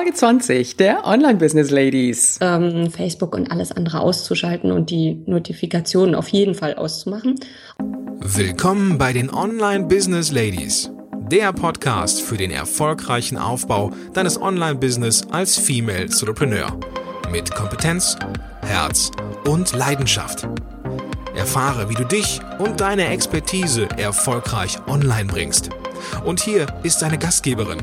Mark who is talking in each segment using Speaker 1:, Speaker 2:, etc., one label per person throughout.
Speaker 1: Folge 20 der Online Business Ladies.
Speaker 2: Ähm, Facebook und alles andere auszuschalten und die Notifikationen auf jeden Fall auszumachen.
Speaker 3: Willkommen bei den Online Business Ladies. Der Podcast für den erfolgreichen Aufbau deines Online-Business als Female Entrepreneur. Mit Kompetenz, Herz und Leidenschaft. Erfahre, wie du dich und deine Expertise erfolgreich online bringst. Und hier ist deine Gastgeberin,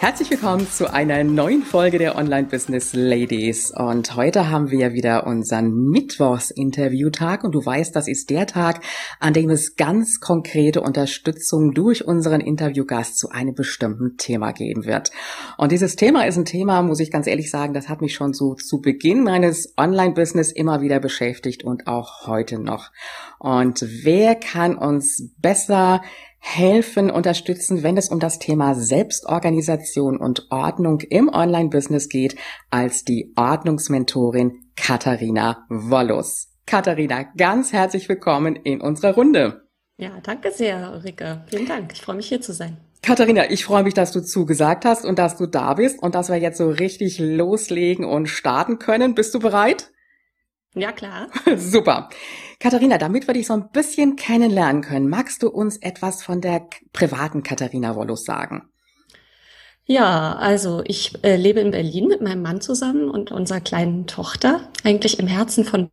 Speaker 1: Herzlich willkommen zu einer neuen Folge der Online Business Ladies. Und heute haben wir wieder unseren Mittwochs-Interviewtag. Und du weißt, das ist der Tag, an dem es ganz konkrete Unterstützung durch unseren Interviewgast zu einem bestimmten Thema geben wird. Und dieses Thema ist ein Thema, muss ich ganz ehrlich sagen, das hat mich schon so zu Beginn meines Online-Business immer wieder beschäftigt und auch heute noch. Und wer kann uns besser helfen, unterstützen, wenn es um das Thema Selbstorganisation und Ordnung im Online-Business geht, als die Ordnungsmentorin Katharina Wollus. Katharina, ganz herzlich willkommen in unserer Runde.
Speaker 2: Ja, danke sehr, Ulrike. Vielen Dank. Ich freue mich hier zu sein.
Speaker 1: Katharina, ich freue mich, dass du zugesagt hast und dass du da bist und dass wir jetzt so richtig loslegen und starten können. Bist du bereit?
Speaker 2: Ja, klar.
Speaker 1: Super. Katharina, damit wir dich so ein bisschen kennenlernen können, magst du uns etwas von der privaten Katharina Wollus sagen?
Speaker 2: Ja, also ich äh, lebe in Berlin mit meinem Mann zusammen und unserer kleinen Tochter, eigentlich im Herzen von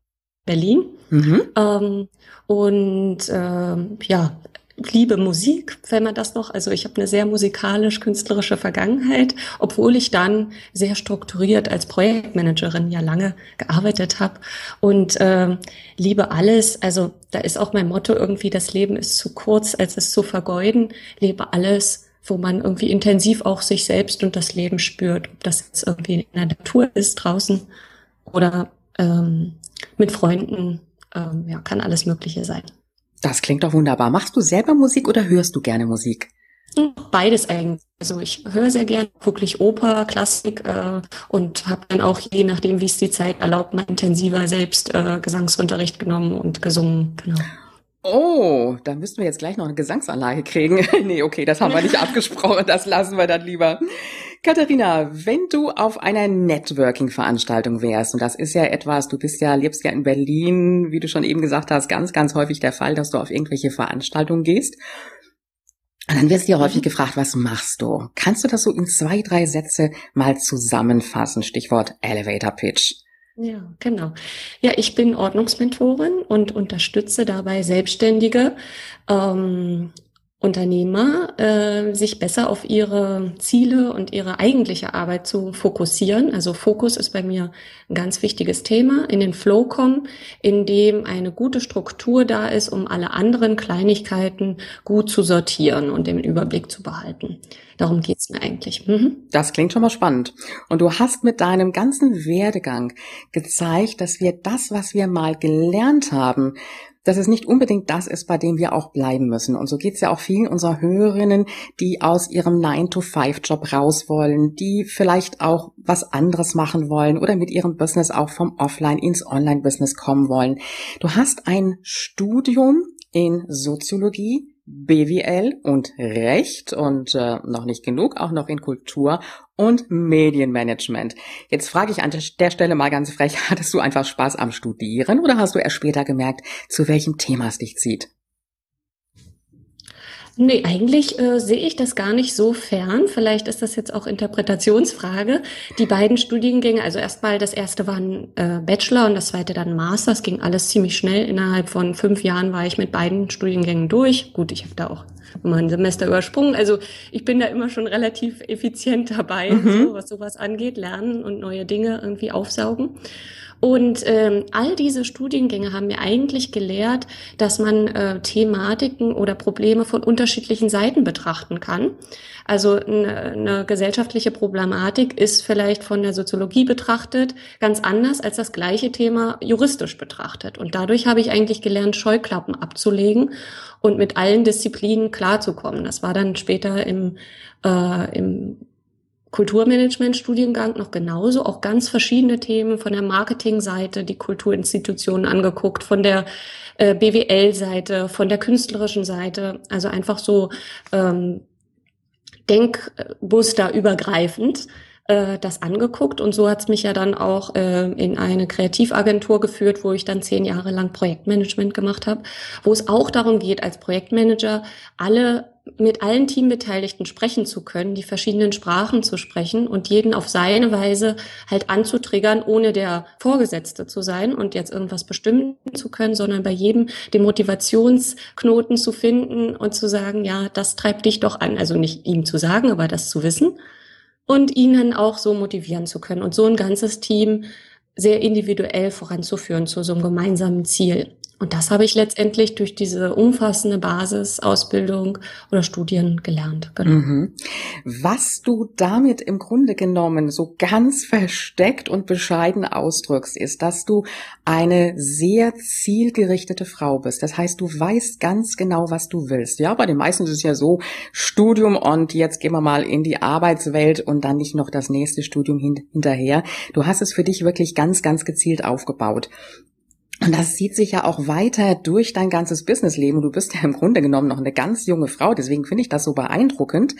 Speaker 2: Berlin. Mhm. Ähm, und äh, ja, liebe Musik, wenn man das noch, also ich habe eine sehr musikalisch-künstlerische Vergangenheit, obwohl ich dann sehr strukturiert als Projektmanagerin ja lange gearbeitet habe und äh, liebe alles. Also da ist auch mein Motto irgendwie, das Leben ist zu kurz, als es zu vergeuden. Lebe alles, wo man irgendwie intensiv auch sich selbst und das Leben spürt, ob das jetzt irgendwie in der Natur ist draußen oder ähm, mit Freunden, ähm, ja, kann alles Mögliche sein.
Speaker 1: Das klingt doch wunderbar. Machst du selber Musik oder hörst du gerne Musik?
Speaker 2: Beides eigentlich. Also ich höre sehr gerne wirklich Oper, Klassik äh, und habe dann auch je nachdem, wie es die Zeit erlaubt, mal intensiver selbst äh, Gesangsunterricht genommen und gesungen. Genau.
Speaker 1: Oh, da müssten wir jetzt gleich noch eine Gesangsanlage kriegen. nee, okay, das haben wir nicht abgesprochen, das lassen wir dann lieber. Katharina, wenn du auf einer Networking-Veranstaltung wärst, und das ist ja etwas, du bist ja, lebst ja in Berlin, wie du schon eben gesagt hast, ganz, ganz häufig der Fall, dass du auf irgendwelche Veranstaltungen gehst. Und dann wirst du ja häufig gefragt, was machst du? Kannst du das so in zwei, drei Sätze mal zusammenfassen? Stichwort Elevator Pitch.
Speaker 2: Ja, genau. Ja, ich bin Ordnungsmentorin und unterstütze dabei Selbstständige, ähm, Unternehmer, äh, sich besser auf ihre Ziele und ihre eigentliche Arbeit zu fokussieren. Also Fokus ist bei mir ein ganz wichtiges Thema. In den Flow kommen, in dem eine gute Struktur da ist, um alle anderen Kleinigkeiten gut zu sortieren und den Überblick zu behalten. Darum geht's mir eigentlich. Mhm.
Speaker 1: Das klingt schon mal spannend. Und du hast mit deinem ganzen Werdegang gezeigt, dass wir das, was wir mal gelernt haben, dass es nicht unbedingt das ist, bei dem wir auch bleiben müssen. Und so geht es ja auch vielen unserer Hörerinnen, die aus ihrem 9-to-5-Job raus wollen, die vielleicht auch was anderes machen wollen oder mit ihrem Business auch vom Offline ins Online-Business kommen wollen. Du hast ein Studium in Soziologie, BWL und Recht und äh, noch nicht genug, auch noch in Kultur und Medienmanagement. Jetzt frage ich an der Stelle mal ganz frech, hattest du einfach Spaß am Studieren oder hast du erst später gemerkt, zu welchem Thema es dich zieht?
Speaker 2: Nee, eigentlich äh, sehe ich das gar nicht so fern. Vielleicht ist das jetzt auch Interpretationsfrage. Die beiden Studiengänge, also erstmal das erste war ein äh, Bachelor und das zweite dann Master. Es ging alles ziemlich schnell. Innerhalb von fünf Jahren war ich mit beiden Studiengängen durch. Gut, ich habe da auch immer ein Semester übersprungen. Also ich bin da immer schon relativ effizient dabei, mhm. so, was sowas angeht, lernen und neue Dinge irgendwie aufsaugen. Und ähm, all diese Studiengänge haben mir eigentlich gelehrt, dass man äh, Thematiken oder Probleme von unterschiedlichen Seiten betrachten kann. Also eine, eine gesellschaftliche Problematik ist vielleicht von der Soziologie betrachtet ganz anders als das gleiche Thema juristisch betrachtet. Und dadurch habe ich eigentlich gelernt, Scheuklappen abzulegen und mit allen Disziplinen klarzukommen. Das war dann später im, äh, im Kulturmanagement-Studiengang noch genauso, auch ganz verschiedene Themen von der Marketingseite, die Kulturinstitutionen angeguckt, von der äh, BWL-Seite, von der künstlerischen Seite, also einfach so ähm, Denkmuster übergreifend äh, das angeguckt. Und so hat's mich ja dann auch äh, in eine Kreativagentur geführt, wo ich dann zehn Jahre lang Projektmanagement gemacht habe, wo es auch darum geht, als Projektmanager alle mit allen Teambeteiligten sprechen zu können, die verschiedenen Sprachen zu sprechen und jeden auf seine Weise halt anzutriggern, ohne der Vorgesetzte zu sein und jetzt irgendwas bestimmen zu können, sondern bei jedem den Motivationsknoten zu finden und zu sagen, ja, das treibt dich doch an. Also nicht ihm zu sagen, aber das zu wissen und ihnen auch so motivieren zu können und so ein ganzes Team sehr individuell voranzuführen zu so einem gemeinsamen Ziel. Und das habe ich letztendlich durch diese umfassende Basisausbildung oder Studien gelernt.
Speaker 1: Genau. Mhm. Was du damit im Grunde genommen so ganz versteckt und bescheiden ausdrückst, ist, dass du eine sehr zielgerichtete Frau bist. Das heißt, du weißt ganz genau, was du willst. Ja, bei den meisten ist es ja so, Studium und jetzt gehen wir mal in die Arbeitswelt und dann nicht noch das nächste Studium hinterher. Du hast es für dich wirklich ganz, ganz gezielt aufgebaut. Und das zieht sich ja auch weiter durch dein ganzes Businessleben. Du bist ja im Grunde genommen noch eine ganz junge Frau, deswegen finde ich das so beeindruckend.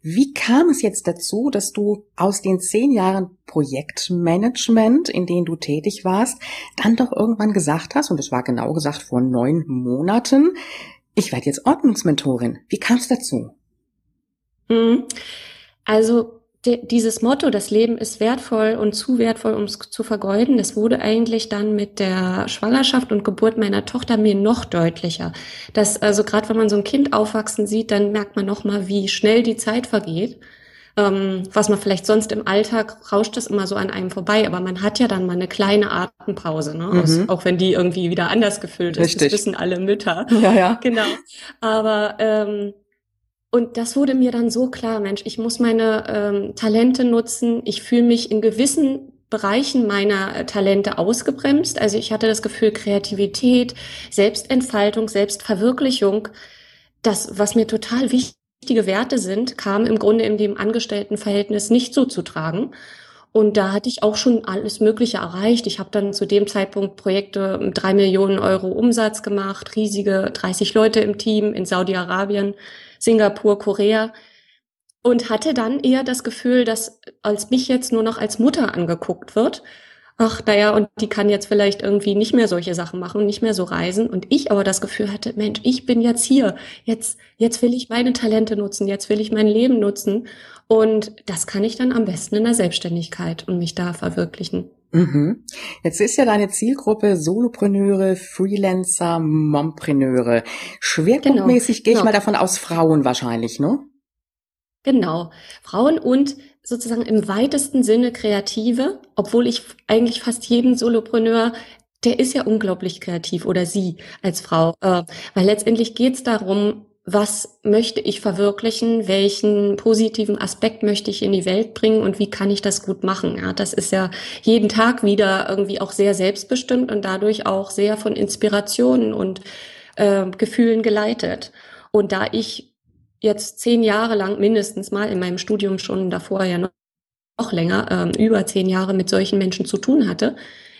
Speaker 1: Wie kam es jetzt dazu, dass du aus den zehn Jahren Projektmanagement, in denen du tätig warst, dann doch irgendwann gesagt hast, und das war genau gesagt vor neun Monaten, ich werde jetzt Ordnungsmentorin. Wie kam es dazu?
Speaker 2: Mhm. Also dieses Motto, das Leben ist wertvoll und zu wertvoll, um es zu vergeuden, das wurde eigentlich dann mit der Schwangerschaft und Geburt meiner Tochter mir noch deutlicher. Dass also gerade wenn man so ein Kind aufwachsen sieht, dann merkt man noch mal, wie schnell die Zeit vergeht. Ähm, was man vielleicht sonst im Alltag rauscht das immer so an einem vorbei, aber man hat ja dann mal eine kleine Atempause, ne? Aus, mhm. auch wenn die irgendwie wieder anders gefüllt ist. Richtig. Das wissen alle Mütter.
Speaker 1: Ja, ja.
Speaker 2: Genau. Aber ähm, und das wurde mir dann so klar, Mensch, ich muss meine ähm, Talente nutzen. Ich fühle mich in gewissen Bereichen meiner äh, Talente ausgebremst. Also ich hatte das Gefühl, Kreativität, Selbstentfaltung, Selbstverwirklichung, das, was mir total wichtige Werte sind, kam im Grunde in dem Angestelltenverhältnis nicht so zu tragen. Und da hatte ich auch schon alles Mögliche erreicht. Ich habe dann zu dem Zeitpunkt Projekte mit drei Millionen Euro Umsatz gemacht, riesige 30 Leute im Team in Saudi-Arabien Singapur, Korea und hatte dann eher das Gefühl, dass als mich jetzt nur noch als Mutter angeguckt wird. Ach, naja, und die kann jetzt vielleicht irgendwie nicht mehr solche Sachen machen, nicht mehr so reisen. Und ich aber das Gefühl hatte, Mensch, ich bin jetzt hier. Jetzt, jetzt will ich meine Talente nutzen. Jetzt will ich mein Leben nutzen. Und das kann ich dann am besten in der Selbstständigkeit und mich da verwirklichen.
Speaker 1: Mhm. Jetzt ist ja deine Zielgruppe Solopreneure, Freelancer, Mompreneure. Schwerpunktmäßig genau. gehe ich genau. mal davon aus, Frauen wahrscheinlich, ne?
Speaker 2: Genau. Frauen und sozusagen im weitesten Sinne Kreative, obwohl ich eigentlich fast jeden Solopreneur der ist ja unglaublich kreativ oder sie als Frau, äh, weil letztendlich geht es darum, was möchte ich verwirklichen, welchen positiven Aspekt möchte ich in die Welt bringen und wie kann ich das gut machen. Ja, das ist ja jeden Tag wieder irgendwie auch sehr selbstbestimmt und dadurch auch sehr von Inspirationen und äh, Gefühlen geleitet. Und da ich jetzt zehn Jahre lang mindestens mal in meinem Studium schon davor ja noch, länger, äh, über zehn Jahre mit solchen Menschen zu tun hatte,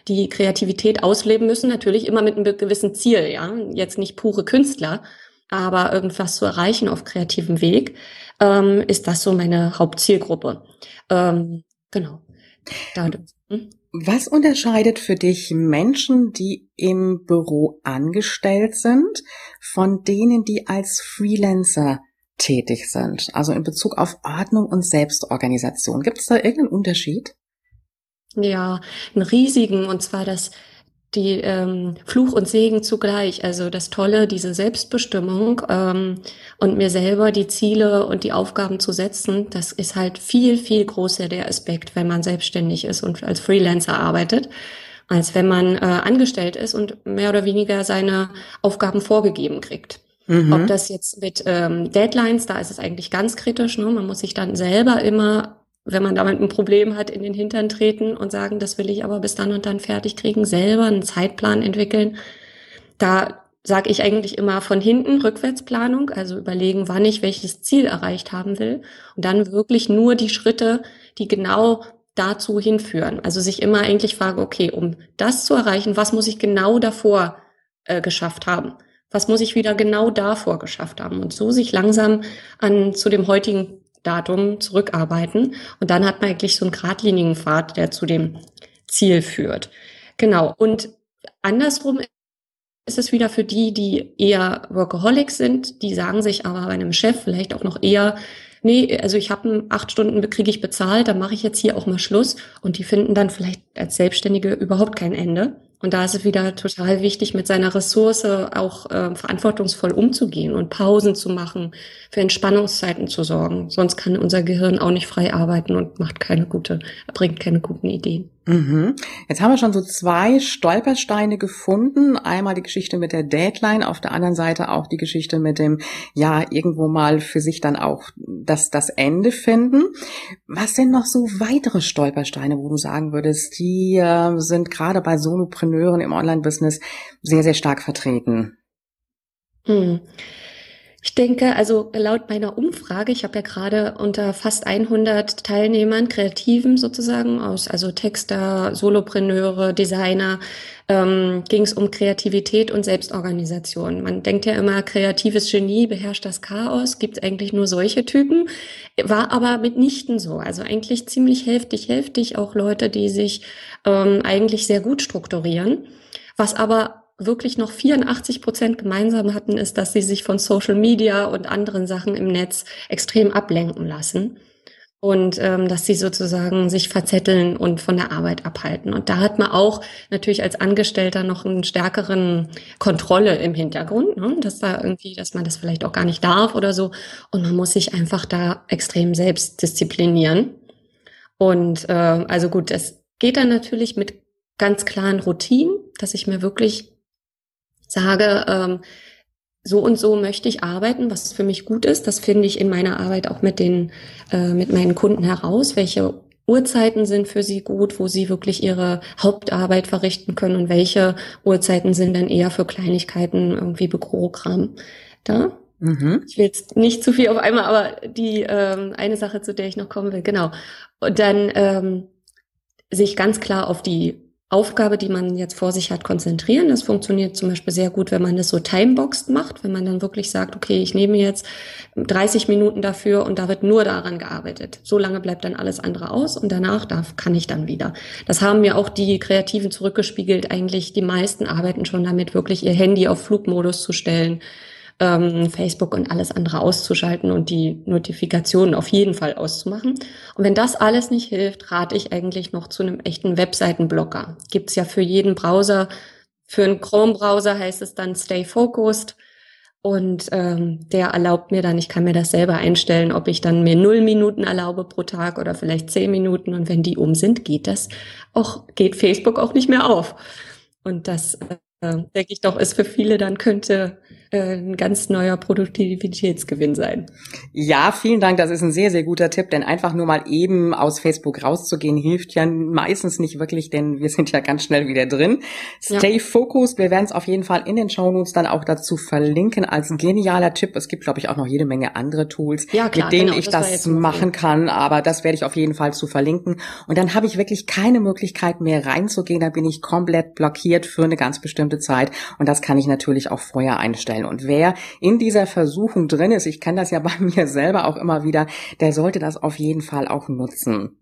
Speaker 2: die Kreativität ausleben müssen, natürlich immer mit einem gewissen Ziel, ja, jetzt nicht pure Künstler, aber irgendwas zu erreichen auf kreativem Weg, ähm, ist das so meine Hauptzielgruppe. Ähm, genau.
Speaker 1: Da, hm? Was unterscheidet für dich Menschen, die im Büro angestellt sind, von denen, die als Freelancer tätig sind? Also in Bezug auf Ordnung und Selbstorganisation. Gibt es da irgendeinen Unterschied?
Speaker 2: Ja, einen riesigen, und zwar das die ähm, Fluch und Segen zugleich. Also das Tolle, diese Selbstbestimmung ähm, und mir selber die Ziele und die Aufgaben zu setzen, das ist halt viel, viel größer der Aspekt, wenn man selbstständig ist und als Freelancer arbeitet, als wenn man äh, angestellt ist und mehr oder weniger seine Aufgaben vorgegeben kriegt. Mhm. Ob das jetzt mit ähm, Deadlines, da ist es eigentlich ganz kritisch. Ne? Man muss sich dann selber immer wenn man damit ein Problem hat, in den Hintern treten und sagen, das will ich aber bis dann und dann fertig kriegen, selber einen Zeitplan entwickeln. Da sage ich eigentlich immer von hinten Rückwärtsplanung, also überlegen, wann ich welches Ziel erreicht haben will und dann wirklich nur die Schritte, die genau dazu hinführen. Also sich immer eigentlich fragen, okay, um das zu erreichen, was muss ich genau davor äh, geschafft haben? Was muss ich wieder genau davor geschafft haben? Und so sich langsam an zu dem heutigen Datum zurückarbeiten. Und dann hat man eigentlich so einen geradlinigen Pfad, der zu dem Ziel führt. Genau. Und andersrum ist es wieder für die, die eher Workaholics sind, die sagen sich aber bei einem Chef vielleicht auch noch eher, nee, also ich habe acht Stunden kriege ich bezahlt, dann mache ich jetzt hier auch mal Schluss. Und die finden dann vielleicht als Selbstständige überhaupt kein Ende. Und da ist es wieder total wichtig, mit seiner Ressource auch äh, verantwortungsvoll umzugehen und Pausen zu machen, für Entspannungszeiten zu sorgen. Sonst kann unser Gehirn auch nicht frei arbeiten und macht keine gute, bringt keine guten Ideen.
Speaker 1: Mhm. Jetzt haben wir schon so zwei Stolpersteine gefunden. Einmal die Geschichte mit der Deadline, auf der anderen Seite auch die Geschichte mit dem, ja, irgendwo mal für sich dann auch das, das Ende finden. Was sind noch so weitere Stolpersteine, wo du sagen würdest, die äh, sind gerade bei Solopreneuren im Online-Business sehr, sehr stark vertreten?
Speaker 2: Hm. Ich denke, also laut meiner Umfrage, ich habe ja gerade unter fast 100 Teilnehmern, Kreativen sozusagen aus, also Texter, Solopreneure, Designer, ähm, ging es um Kreativität und Selbstorganisation. Man denkt ja immer, kreatives Genie beherrscht das Chaos, gibt es eigentlich nur solche Typen, war aber mitnichten so. Also eigentlich ziemlich hälftig, hälftig auch Leute, die sich ähm, eigentlich sehr gut strukturieren. Was aber wirklich noch 84 Prozent gemeinsam hatten, ist, dass sie sich von Social Media und anderen Sachen im Netz extrem ablenken lassen und ähm, dass sie sozusagen sich verzetteln und von der Arbeit abhalten. Und da hat man auch natürlich als Angestellter noch einen stärkeren Kontrolle im Hintergrund, ne? dass da irgendwie, dass man das vielleicht auch gar nicht darf oder so. Und man muss sich einfach da extrem selbst disziplinieren. Und äh, also gut, das geht dann natürlich mit ganz klaren Routinen, dass ich mir wirklich sage, ähm, so und so möchte ich arbeiten, was für mich gut ist. Das finde ich in meiner Arbeit auch mit den, äh, mit meinen Kunden heraus, welche Uhrzeiten sind für sie gut, wo sie wirklich ihre Hauptarbeit verrichten können und welche Uhrzeiten sind dann eher für Kleinigkeiten irgendwie Bürogramm da. Mhm. Ich will jetzt nicht zu viel auf einmal, aber die ähm, eine Sache, zu der ich noch kommen will, genau. Und dann ähm, sich ganz klar auf die Aufgabe, die man jetzt vor sich hat, konzentrieren. Das funktioniert zum Beispiel sehr gut, wenn man das so timeboxed macht, wenn man dann wirklich sagt, okay, ich nehme jetzt 30 Minuten dafür und da wird nur daran gearbeitet. So lange bleibt dann alles andere aus und danach darf, kann ich dann wieder. Das haben mir auch die Kreativen zurückgespiegelt. Eigentlich die meisten arbeiten schon damit, wirklich ihr Handy auf Flugmodus zu stellen ähm, Facebook und alles andere auszuschalten und die Notifikationen auf jeden Fall auszumachen. Und wenn das alles nicht hilft, rate ich eigentlich noch zu einem echten Webseitenblocker. Gibt's ja für jeden Browser. Für einen Chrome-Browser heißt es dann Stay Focused. Und ähm, der erlaubt mir dann, ich kann mir das selber einstellen, ob ich dann mir null Minuten erlaube pro Tag oder vielleicht zehn Minuten. Und wenn die um sind, geht das auch, geht Facebook auch nicht mehr auf. Und das, äh, denke ich doch, ist für viele dann könnte ein ganz neuer Produktivitätsgewinn sein.
Speaker 1: Ja, vielen Dank. Das ist ein sehr, sehr guter Tipp, denn einfach nur mal eben aus Facebook rauszugehen hilft ja meistens nicht wirklich, denn wir sind ja ganz schnell wieder drin. Stay ja. focused. Wir werden es auf jeden Fall in den Shownotes dann auch dazu verlinken als genialer Tipp. Es gibt, glaube ich, auch noch jede Menge andere Tools, ja, klar, mit denen genau, ich das, das machen kann, aber das werde ich auf jeden Fall zu verlinken. Und dann habe ich wirklich keine Möglichkeit mehr reinzugehen. Da bin ich komplett blockiert für eine ganz bestimmte Zeit. Und das kann ich natürlich auch vorher einstellen sein. Und wer in dieser Versuchung drin ist, ich kenne das ja bei mir selber auch immer wieder, der sollte das auf jeden Fall auch nutzen.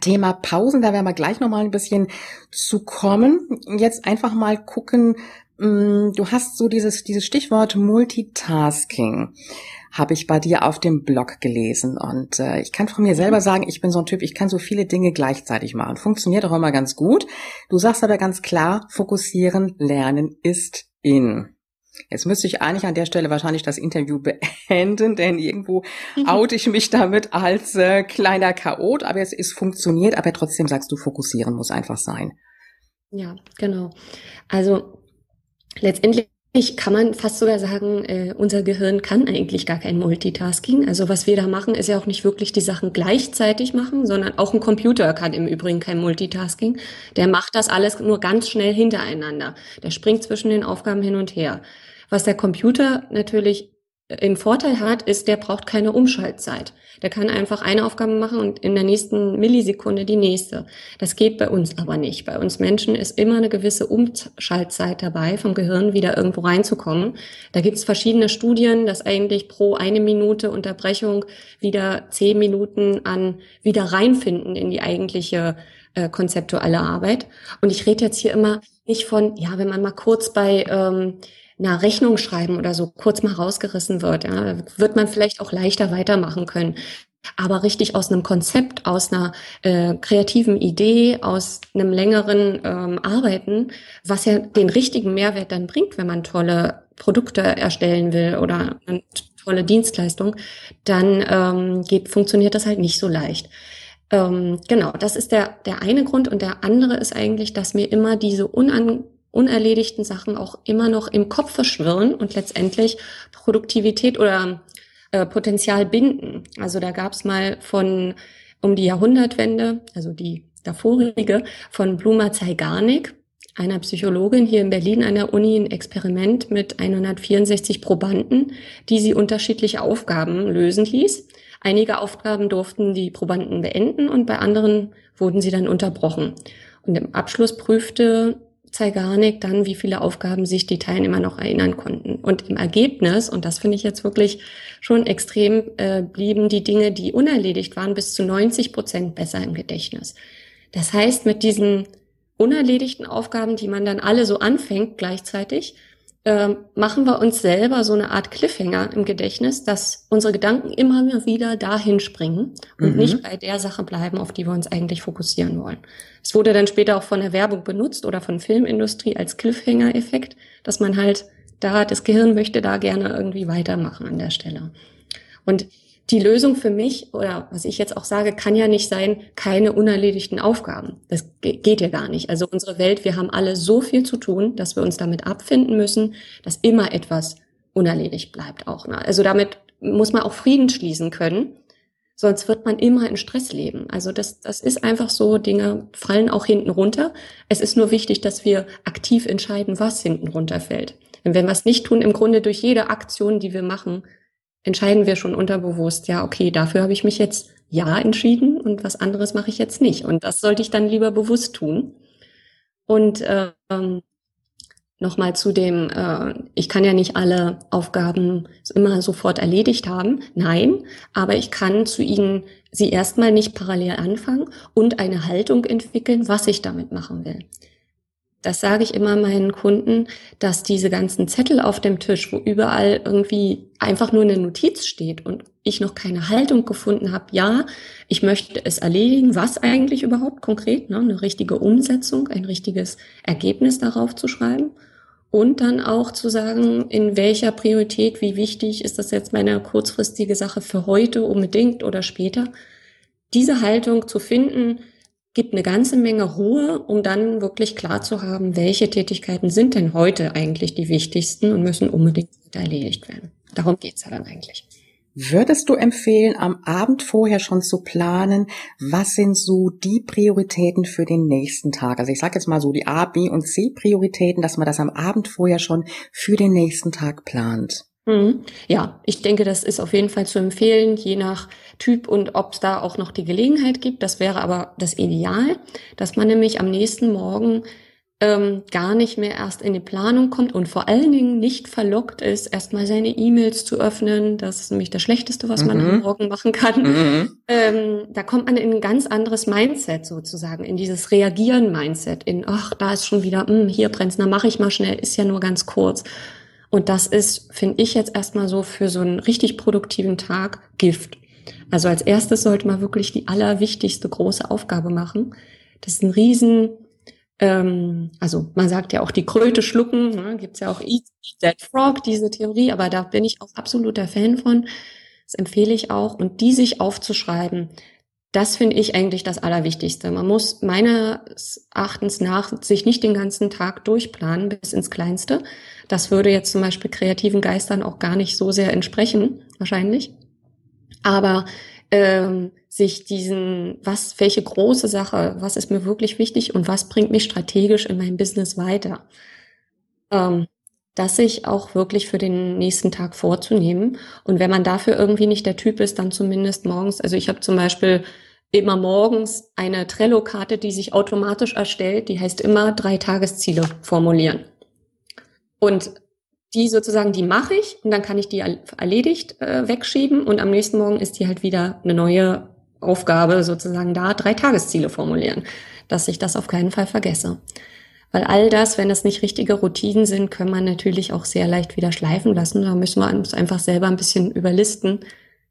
Speaker 1: Thema Pausen, da werden wir gleich noch mal ein bisschen zu kommen. Jetzt einfach mal gucken, mm, du hast so dieses, dieses Stichwort Multitasking habe ich bei dir auf dem Blog gelesen. Und äh, ich kann von mir selber sagen, ich bin so ein Typ, ich kann so viele Dinge gleichzeitig machen. Funktioniert auch immer ganz gut. Du sagst aber ganz klar, fokussieren, lernen ist in. Jetzt müsste ich eigentlich an der Stelle wahrscheinlich das Interview beenden, denn irgendwo oute ich mich damit als äh, kleiner Chaot, aber es ist funktioniert, aber trotzdem sagst du, fokussieren muss einfach sein.
Speaker 2: Ja, genau. Also letztendlich Ich kann man fast sogar sagen, äh, unser Gehirn kann eigentlich gar kein Multitasking. Also was wir da machen, ist ja auch nicht wirklich die Sachen gleichzeitig machen, sondern auch ein Computer kann im Übrigen kein Multitasking. Der macht das alles nur ganz schnell hintereinander. Der springt zwischen den Aufgaben hin und her. Was der Computer natürlich einen Vorteil hat, ist, der braucht keine Umschaltzeit. Der kann einfach eine Aufgabe machen und in der nächsten Millisekunde die nächste. Das geht bei uns aber nicht. Bei uns Menschen ist immer eine gewisse Umschaltzeit dabei, vom Gehirn wieder irgendwo reinzukommen. Da gibt es verschiedene Studien, dass eigentlich pro eine Minute Unterbrechung wieder zehn Minuten an wieder reinfinden in die eigentliche äh, konzeptuelle Arbeit. Und ich rede jetzt hier immer nicht von, ja, wenn man mal kurz bei ähm, einer Rechnung schreiben oder so kurz mal rausgerissen wird, ja, wird man vielleicht auch leichter weitermachen können. Aber richtig aus einem Konzept, aus einer äh, kreativen Idee, aus einem längeren ähm, Arbeiten, was ja den richtigen Mehrwert dann bringt, wenn man tolle Produkte erstellen will oder eine tolle Dienstleistung, dann ähm, geht, funktioniert das halt nicht so leicht. Ähm, genau, das ist der, der eine Grund. Und der andere ist eigentlich, dass mir immer diese unan unerledigten Sachen auch immer noch im Kopf verschwirren und letztendlich Produktivität oder äh, Potenzial binden. Also da gab es mal von um die Jahrhundertwende, also die davorige, von Bluma Zeigarnik, einer Psychologin hier in Berlin an der Uni, ein Experiment mit 164 Probanden, die sie unterschiedliche Aufgaben lösen ließ. Einige Aufgaben durften die Probanden beenden und bei anderen wurden sie dann unterbrochen. Und im Abschluss prüfte Zeigarnik dann, wie viele Aufgaben sich die Teilnehmer noch erinnern konnten. Und im Ergebnis, und das finde ich jetzt wirklich schon extrem, äh, blieben die Dinge, die unerledigt waren, bis zu 90 Prozent besser im Gedächtnis. Das heißt, mit diesen unerledigten Aufgaben, die man dann alle so anfängt gleichzeitig, äh, machen wir uns selber so eine Art Cliffhanger im Gedächtnis, dass unsere Gedanken immer wieder dahin springen und mhm. nicht bei der Sache bleiben, auf die wir uns eigentlich fokussieren wollen. Es wurde dann später auch von der Werbung benutzt oder von Filmindustrie als Cliffhanger-Effekt, dass man halt da, das Gehirn möchte da gerne irgendwie weitermachen an der Stelle. Und die Lösung für mich oder was ich jetzt auch sage, kann ja nicht sein, keine unerledigten Aufgaben. Das geht ja gar nicht. Also unsere Welt, wir haben alle so viel zu tun, dass wir uns damit abfinden müssen, dass immer etwas unerledigt bleibt auch. Ne? Also damit muss man auch Frieden schließen können. Sonst wird man immer in Stress leben. Also das, das ist einfach so, Dinge fallen auch hinten runter. Es ist nur wichtig, dass wir aktiv entscheiden, was hinten runterfällt. Und wenn wir es nicht tun, im Grunde durch jede Aktion, die wir machen, entscheiden wir schon unterbewusst, ja, okay, dafür habe ich mich jetzt ja entschieden und was anderes mache ich jetzt nicht. Und das sollte ich dann lieber bewusst tun. Und ähm, nochmal zu dem, äh, ich kann ja nicht alle Aufgaben immer sofort erledigt haben. Nein, aber ich kann zu ihnen sie erstmal nicht parallel anfangen und eine Haltung entwickeln, was ich damit machen will. Das sage ich immer meinen Kunden, dass diese ganzen Zettel auf dem Tisch, wo überall irgendwie einfach nur eine Notiz steht und ich noch keine Haltung gefunden habe, ja, ich möchte es erledigen, was eigentlich überhaupt konkret, ne, eine richtige Umsetzung, ein richtiges Ergebnis darauf zu schreiben und dann auch zu sagen, in welcher Priorität, wie wichtig ist das jetzt meine kurzfristige Sache für heute unbedingt oder später. Diese Haltung zu finden, gibt eine ganze Menge Ruhe, um dann wirklich klar zu haben, welche Tätigkeiten sind denn heute eigentlich die wichtigsten und müssen unbedingt erledigt werden. Darum geht's ja dann eigentlich.
Speaker 1: Würdest du empfehlen, am Abend vorher schon zu planen, was sind so die Prioritäten für den nächsten Tag? Also ich sage jetzt mal so die A, B und C Prioritäten, dass man das am Abend vorher schon für den nächsten Tag plant.
Speaker 2: Mhm. Ja, ich denke, das ist auf jeden Fall zu empfehlen, je nach Typ und ob es da auch noch die Gelegenheit gibt. Das wäre aber das Ideal, dass man nämlich am nächsten Morgen ähm, gar nicht mehr erst in die Planung kommt und vor allen Dingen nicht verlockt ist, erstmal seine E-Mails zu öffnen. Das ist nämlich das Schlechteste, was man mhm. am Morgen machen kann. Mhm. Ähm, da kommt man in ein ganz anderes Mindset sozusagen, in dieses Reagieren-Mindset, in, ach, da ist schon wieder, mh, hm, hier brennt's, na mach ich mal schnell, ist ja nur ganz kurz. Und das ist, finde ich jetzt erstmal so für so einen richtig produktiven Tag Gift. Also als erstes sollte man wirklich die allerwichtigste große Aufgabe machen. Das ist ein Riesen, ähm, also man sagt ja auch die Kröte schlucken, ne? gibt ja auch Eat That Frog, diese Theorie, aber da bin ich auch absoluter Fan von. Das empfehle ich auch. Und die sich aufzuschreiben, das finde ich eigentlich das Allerwichtigste. Man muss meines Erachtens nach sich nicht den ganzen Tag durchplanen bis ins Kleinste. Das würde jetzt zum Beispiel kreativen Geistern auch gar nicht so sehr entsprechen, wahrscheinlich. Aber ähm, sich diesen, was, welche große Sache, was ist mir wirklich wichtig und was bringt mich strategisch in meinem Business weiter, ähm, das sich auch wirklich für den nächsten Tag vorzunehmen. Und wenn man dafür irgendwie nicht der Typ ist, dann zumindest morgens, also ich habe zum Beispiel immer morgens eine Trello-Karte, die sich automatisch erstellt, die heißt immer drei Tagesziele formulieren. Und die sozusagen, die mache ich und dann kann ich die erledigt äh, wegschieben und am nächsten Morgen ist die halt wieder eine neue Aufgabe sozusagen da, drei Tagesziele formulieren, dass ich das auf keinen Fall vergesse. Weil all das, wenn das nicht richtige Routinen sind, können man natürlich auch sehr leicht wieder schleifen lassen. Da müssen wir uns einfach selber ein bisschen überlisten,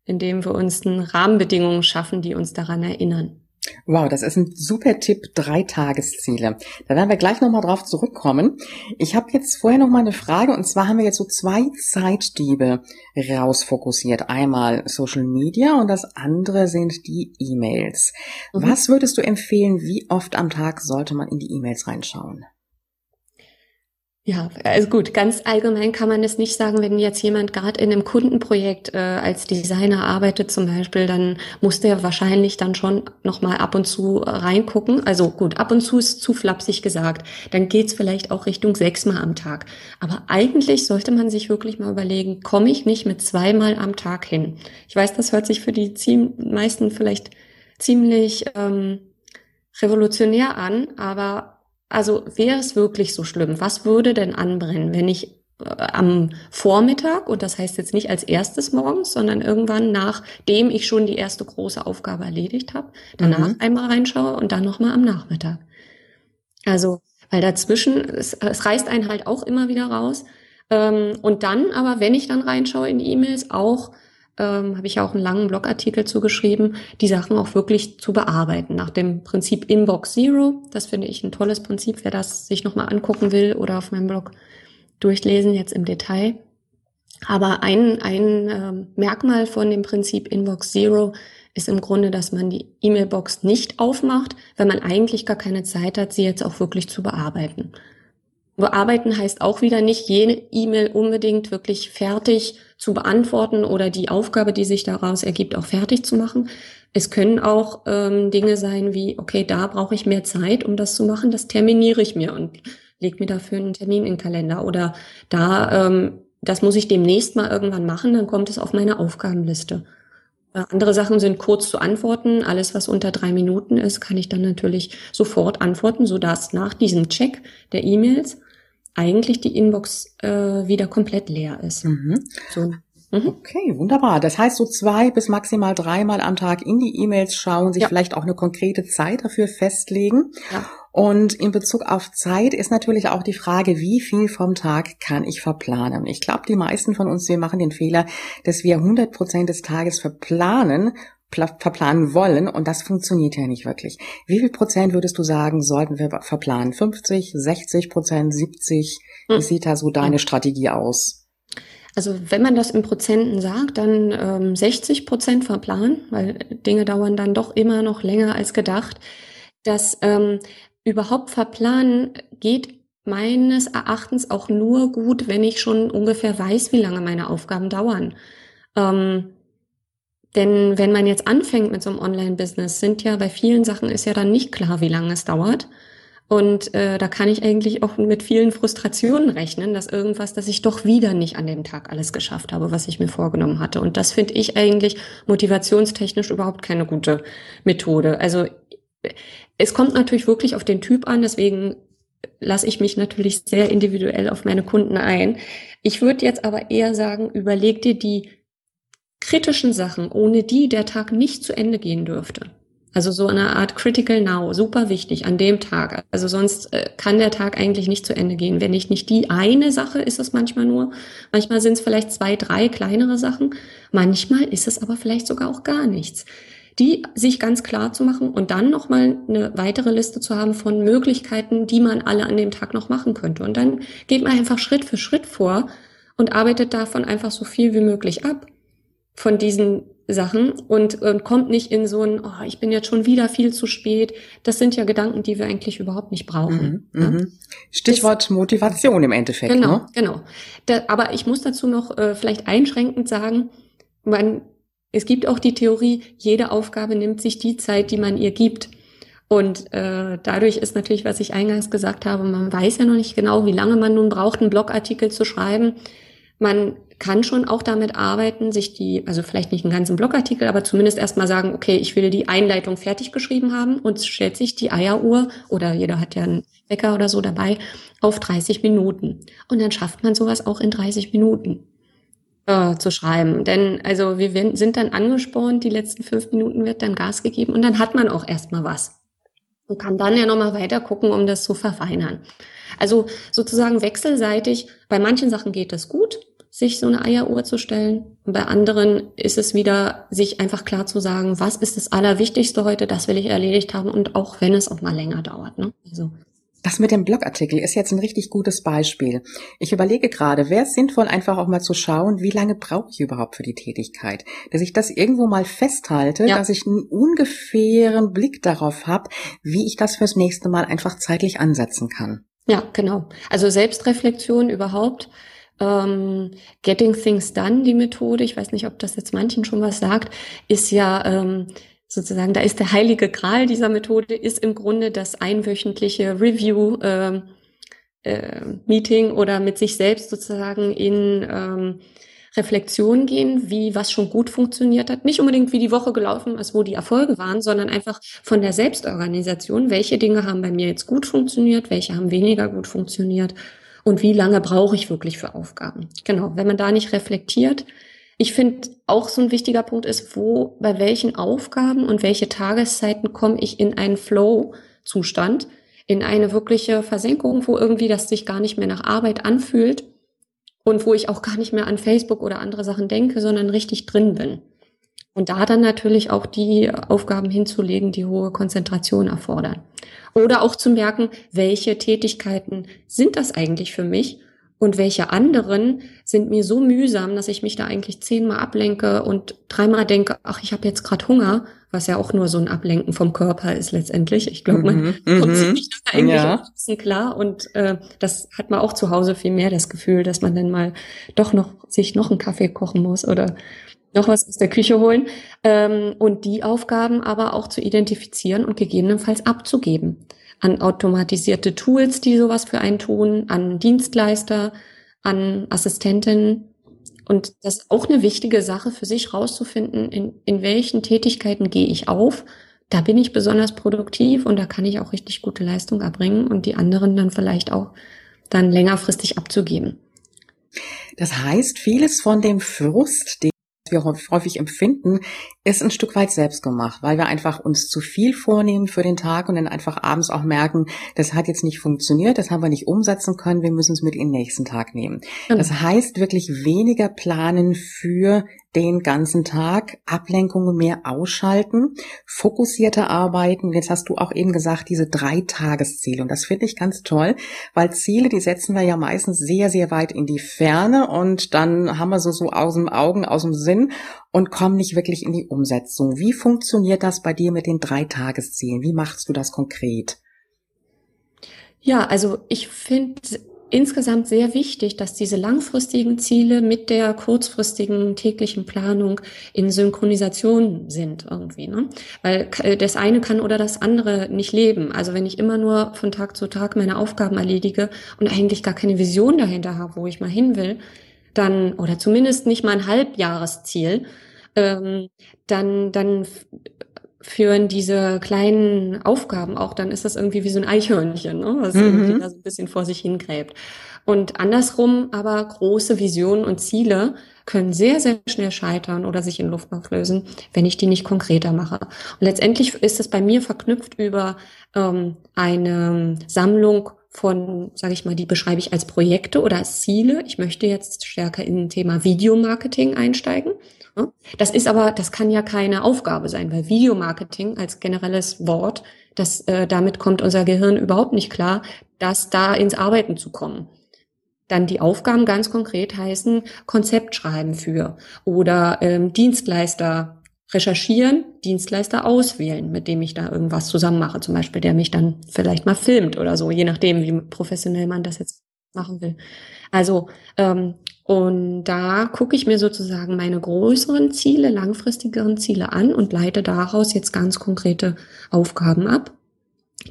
Speaker 2: indem wir uns Rahmenbedingungen schaffen, die uns daran erinnern.
Speaker 1: Wow, das ist ein super Tipp, drei Tagesziele. Da werden wir gleich nochmal drauf zurückkommen. Ich habe jetzt vorher nochmal eine Frage und zwar haben wir jetzt so zwei Zeitdiebe rausfokussiert. Einmal Social Media und das andere sind die E-Mails. Mhm. Was würdest du empfehlen, wie oft am Tag sollte man in die E-Mails reinschauen?
Speaker 2: Ja, also gut, ganz allgemein kann man es nicht sagen, wenn jetzt jemand gerade in einem Kundenprojekt äh, als Designer arbeitet zum Beispiel, dann muss der wahrscheinlich dann schon nochmal ab und zu reingucken. Also gut, ab und zu ist zu flapsig gesagt. Dann geht's vielleicht auch Richtung sechsmal am Tag. Aber eigentlich sollte man sich wirklich mal überlegen, komme ich nicht mit zweimal am Tag hin? Ich weiß, das hört sich für die meisten vielleicht ziemlich ähm, revolutionär an, aber also wäre es wirklich so schlimm? Was würde denn anbrennen, wenn ich äh, am Vormittag, und das heißt jetzt nicht als erstes morgens, sondern irgendwann nachdem ich schon die erste große Aufgabe erledigt habe, danach mhm. einmal reinschaue und dann nochmal am Nachmittag. Also, weil dazwischen, es, es reißt einen halt auch immer wieder raus. Ähm, und dann aber, wenn ich dann reinschaue in E-Mails, auch ähm, habe ich ja auch einen langen Blogartikel zugeschrieben, die Sachen auch wirklich zu bearbeiten nach dem Prinzip Inbox Zero. Das finde ich ein tolles Prinzip, wer das sich nochmal angucken will oder auf meinem Blog durchlesen jetzt im Detail. Aber ein, ein äh, Merkmal von dem Prinzip Inbox Zero ist im Grunde, dass man die E-Mail-Box nicht aufmacht, wenn man eigentlich gar keine Zeit hat, sie jetzt auch wirklich zu bearbeiten. Bearbeiten heißt auch wieder nicht, jene E-Mail unbedingt wirklich fertig zu beantworten oder die Aufgabe, die sich daraus ergibt, auch fertig zu machen. Es können auch ähm, Dinge sein wie, okay, da brauche ich mehr Zeit, um das zu machen, das terminiere ich mir und lege mir dafür einen Termin in den Kalender. Oder da, ähm, das muss ich demnächst mal irgendwann machen, dann kommt es auf meine Aufgabenliste. Äh, andere Sachen sind kurz zu antworten. Alles, was unter drei Minuten ist, kann ich dann natürlich sofort antworten, sodass nach diesem Check der E-Mails eigentlich die Inbox äh, wieder komplett leer ist. Mhm.
Speaker 1: So. Mhm. Okay, wunderbar. Das heißt, so zwei bis maximal dreimal am Tag in die E-Mails schauen, sich ja. vielleicht auch eine konkrete Zeit dafür festlegen. Ja. Und in Bezug auf Zeit ist natürlich auch die Frage, wie viel vom Tag kann ich verplanen? Ich glaube, die meisten von uns, wir machen den Fehler, dass wir 100 Prozent des Tages verplanen verplanen wollen und das funktioniert ja nicht wirklich. Wie viel Prozent würdest du sagen, sollten wir verplanen? 50, 60 Prozent, 70? Wie hm. sieht da so deine Strategie aus?
Speaker 2: Also wenn man das in Prozenten sagt, dann ähm, 60 Prozent verplanen, weil Dinge dauern dann doch immer noch länger als gedacht. Das ähm, überhaupt verplanen geht meines Erachtens auch nur gut, wenn ich schon ungefähr weiß, wie lange meine Aufgaben dauern. Ähm, denn wenn man jetzt anfängt mit so einem Online-Business, sind ja bei vielen Sachen ist ja dann nicht klar, wie lange es dauert. Und äh, da kann ich eigentlich auch mit vielen Frustrationen rechnen, dass irgendwas, dass ich doch wieder nicht an dem Tag alles geschafft habe, was ich mir vorgenommen hatte. Und das finde ich eigentlich motivationstechnisch überhaupt keine gute Methode. Also es kommt natürlich wirklich auf den Typ an, deswegen lasse ich mich natürlich sehr individuell auf meine Kunden ein. Ich würde jetzt aber eher sagen, überleg dir die kritischen Sachen, ohne die der Tag nicht zu Ende gehen dürfte. Also so eine Art Critical Now, super wichtig an dem Tag. Also sonst äh, kann der Tag eigentlich nicht zu Ende gehen. Wenn ich nicht die eine Sache, ist es manchmal nur. Manchmal sind es vielleicht zwei, drei kleinere Sachen. Manchmal ist es aber vielleicht sogar auch gar nichts. Die sich ganz klar zu machen und dann nochmal eine weitere Liste zu haben von Möglichkeiten, die man alle an dem Tag noch machen könnte. Und dann geht man einfach Schritt für Schritt vor und arbeitet davon einfach so viel wie möglich ab von diesen Sachen und, und kommt nicht in so ein, oh, ich bin jetzt schon wieder viel zu spät. Das sind ja Gedanken, die wir eigentlich überhaupt nicht brauchen.
Speaker 1: Mhm, ja? Mhm. Stichwort das, Motivation im Endeffekt.
Speaker 2: Genau,
Speaker 1: ne?
Speaker 2: genau. Da, aber ich muss dazu noch äh, vielleicht einschränkend sagen, man, es gibt auch die Theorie, jede Aufgabe nimmt sich die Zeit, die man ihr gibt. Und äh, dadurch ist natürlich, was ich eingangs gesagt habe, man weiß ja noch nicht genau, wie lange man nun braucht, einen Blogartikel zu schreiben. Man kann schon auch damit arbeiten, sich die, also vielleicht nicht einen ganzen Blogartikel, aber zumindest erstmal sagen, okay, ich will die Einleitung fertig geschrieben haben und stellt sich die Eieruhr oder jeder hat ja einen Wecker oder so dabei auf 30 Minuten. Und dann schafft man sowas auch in 30 Minuten äh, zu schreiben. Denn also wir sind dann angespornt, die letzten fünf Minuten wird dann Gas gegeben und dann hat man auch erstmal was und kann dann ja nochmal weiter gucken, um das zu verfeinern. Also sozusagen wechselseitig, bei manchen Sachen geht das gut, sich so eine Eieruhr zu stellen. Und bei anderen ist es wieder, sich einfach klar zu sagen, was ist das Allerwichtigste heute, das will ich erledigt haben und auch wenn es auch mal länger dauert. Ne? Also
Speaker 1: das mit dem Blogartikel ist jetzt ein richtig gutes Beispiel. Ich überlege gerade, wäre es sinnvoll, einfach auch mal zu schauen, wie lange brauche ich überhaupt für die Tätigkeit? Dass ich das irgendwo mal festhalte, ja. dass ich einen ungefähren Blick darauf habe, wie ich das fürs nächste Mal einfach zeitlich ansetzen kann.
Speaker 2: Ja, genau. Also Selbstreflexion überhaupt. Ähm, Getting Things Done, die Methode, ich weiß nicht, ob das jetzt manchen schon was sagt, ist ja ähm, sozusagen, da ist der heilige Gral dieser Methode, ist im Grunde das einwöchentliche Review äh, äh, Meeting oder mit sich selbst sozusagen in ähm, Reflexion gehen, wie was schon gut funktioniert hat. Nicht unbedingt, wie die Woche gelaufen ist, wo die Erfolge waren, sondern einfach von der Selbstorganisation. Welche Dinge haben bei mir jetzt gut funktioniert, welche haben weniger gut funktioniert und wie lange brauche ich wirklich für Aufgaben. Genau, wenn man da nicht reflektiert, ich finde auch so ein wichtiger Punkt ist, wo, bei welchen Aufgaben und welche Tageszeiten komme ich in einen Flow-Zustand, in eine wirkliche Versenkung, wo irgendwie das sich gar nicht mehr nach Arbeit anfühlt und wo ich auch gar nicht mehr an Facebook oder andere Sachen denke, sondern richtig drin bin. Und da dann natürlich auch die Aufgaben hinzulegen, die hohe Konzentration erfordern. Oder auch zu merken, welche Tätigkeiten sind das eigentlich für mich und welche anderen sind mir so mühsam, dass ich mich da eigentlich zehnmal ablenke und dreimal denke, ach, ich habe jetzt gerade Hunger, was ja auch nur so ein Ablenken vom Körper ist letztendlich. Ich glaube, man mhm, kommt mhm. sich nicht eigentlich ja. klar und äh, das hat man auch zu Hause viel mehr das Gefühl, dass man dann mal doch noch sich noch einen Kaffee kochen muss oder noch was aus der Küche holen ähm, und die Aufgaben aber auch zu identifizieren und gegebenenfalls abzugeben an automatisierte Tools, die sowas für einen tun, an Dienstleister, an Assistentinnen. Und das ist auch eine wichtige Sache für sich rauszufinden, in, in welchen Tätigkeiten gehe ich auf. Da bin ich besonders produktiv und da kann ich auch richtig gute Leistung erbringen und die anderen dann vielleicht auch dann längerfristig abzugeben.
Speaker 1: Das heißt, vieles von dem Frust, wir häufig empfinden, ist ein Stück weit selbst gemacht, weil wir einfach uns zu viel vornehmen für den Tag und dann einfach abends auch merken, das hat jetzt nicht funktioniert, das haben wir nicht umsetzen können, wir müssen es mit in den nächsten Tag nehmen. Mhm. Das heißt wirklich weniger planen für den ganzen Tag, Ablenkungen mehr ausschalten, fokussierter arbeiten. Jetzt hast du auch eben gesagt, diese drei Tagesziele. Und das finde ich ganz toll, weil Ziele, die setzen wir ja meistens sehr, sehr weit in die Ferne und dann haben wir so, so aus dem Augen, aus dem Sinn und kommen nicht wirklich in die Umsetzung. Wie funktioniert das bei dir mit den drei Tageszielen? Wie machst du das konkret?
Speaker 2: Ja, also ich finde insgesamt sehr wichtig, dass diese langfristigen Ziele mit der kurzfristigen täglichen Planung in Synchronisation sind irgendwie. Ne? Weil äh, das eine kann oder das andere nicht leben. Also wenn ich immer nur von Tag zu Tag meine Aufgaben erledige und eigentlich gar keine Vision dahinter habe, wo ich mal hin will, dann, oder zumindest nicht mal ein Halbjahresziel, ähm, dann, dann führen diese kleinen Aufgaben auch, dann ist das irgendwie wie so ein Eichhörnchen, ne? was mhm. irgendwie da so ein bisschen vor sich hingräbt. Und andersrum aber große Visionen und Ziele können sehr, sehr schnell scheitern oder sich in Luft auflösen, wenn ich die nicht konkreter mache. Und letztendlich ist es bei mir verknüpft über ähm, eine Sammlung von, sage ich mal, die beschreibe ich als Projekte oder als Ziele. Ich möchte jetzt stärker in ein Thema Videomarketing einsteigen. Das ist aber, das kann ja keine Aufgabe sein, weil Videomarketing als generelles Wort, das äh, damit kommt unser Gehirn überhaupt nicht klar, dass da ins Arbeiten zu kommen. dann die Aufgaben ganz konkret heißen Konzept schreiben für oder ähm, Dienstleister recherchieren, Dienstleister auswählen, mit dem ich da irgendwas zusammen mache, zum Beispiel, der mich dann vielleicht mal filmt oder so, je nachdem, wie professionell man das jetzt machen will. Also ähm, und da gucke ich mir sozusagen meine größeren Ziele, langfristigeren Ziele an und leite daraus jetzt ganz konkrete Aufgaben ab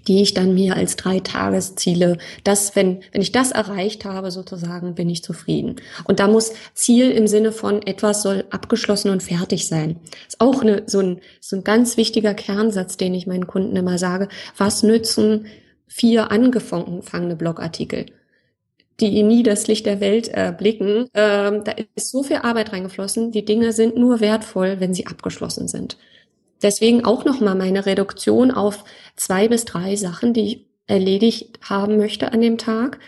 Speaker 2: die ich dann mir als drei Tagesziele, das, wenn, wenn ich das erreicht habe, sozusagen, bin ich zufrieden. Und da muss Ziel im Sinne von etwas soll abgeschlossen und fertig sein. ist auch eine, so, ein, so ein ganz wichtiger Kernsatz, den ich meinen Kunden immer sage. Was nützen vier angefangene Blogartikel? Die nie das Licht der Welt erblicken. Ähm, da ist so viel Arbeit reingeflossen. Die Dinge sind nur wertvoll, wenn sie abgeschlossen sind. Deswegen auch nochmal meine Reduktion auf zwei bis drei Sachen, die ich erledigt haben möchte an dem Tag.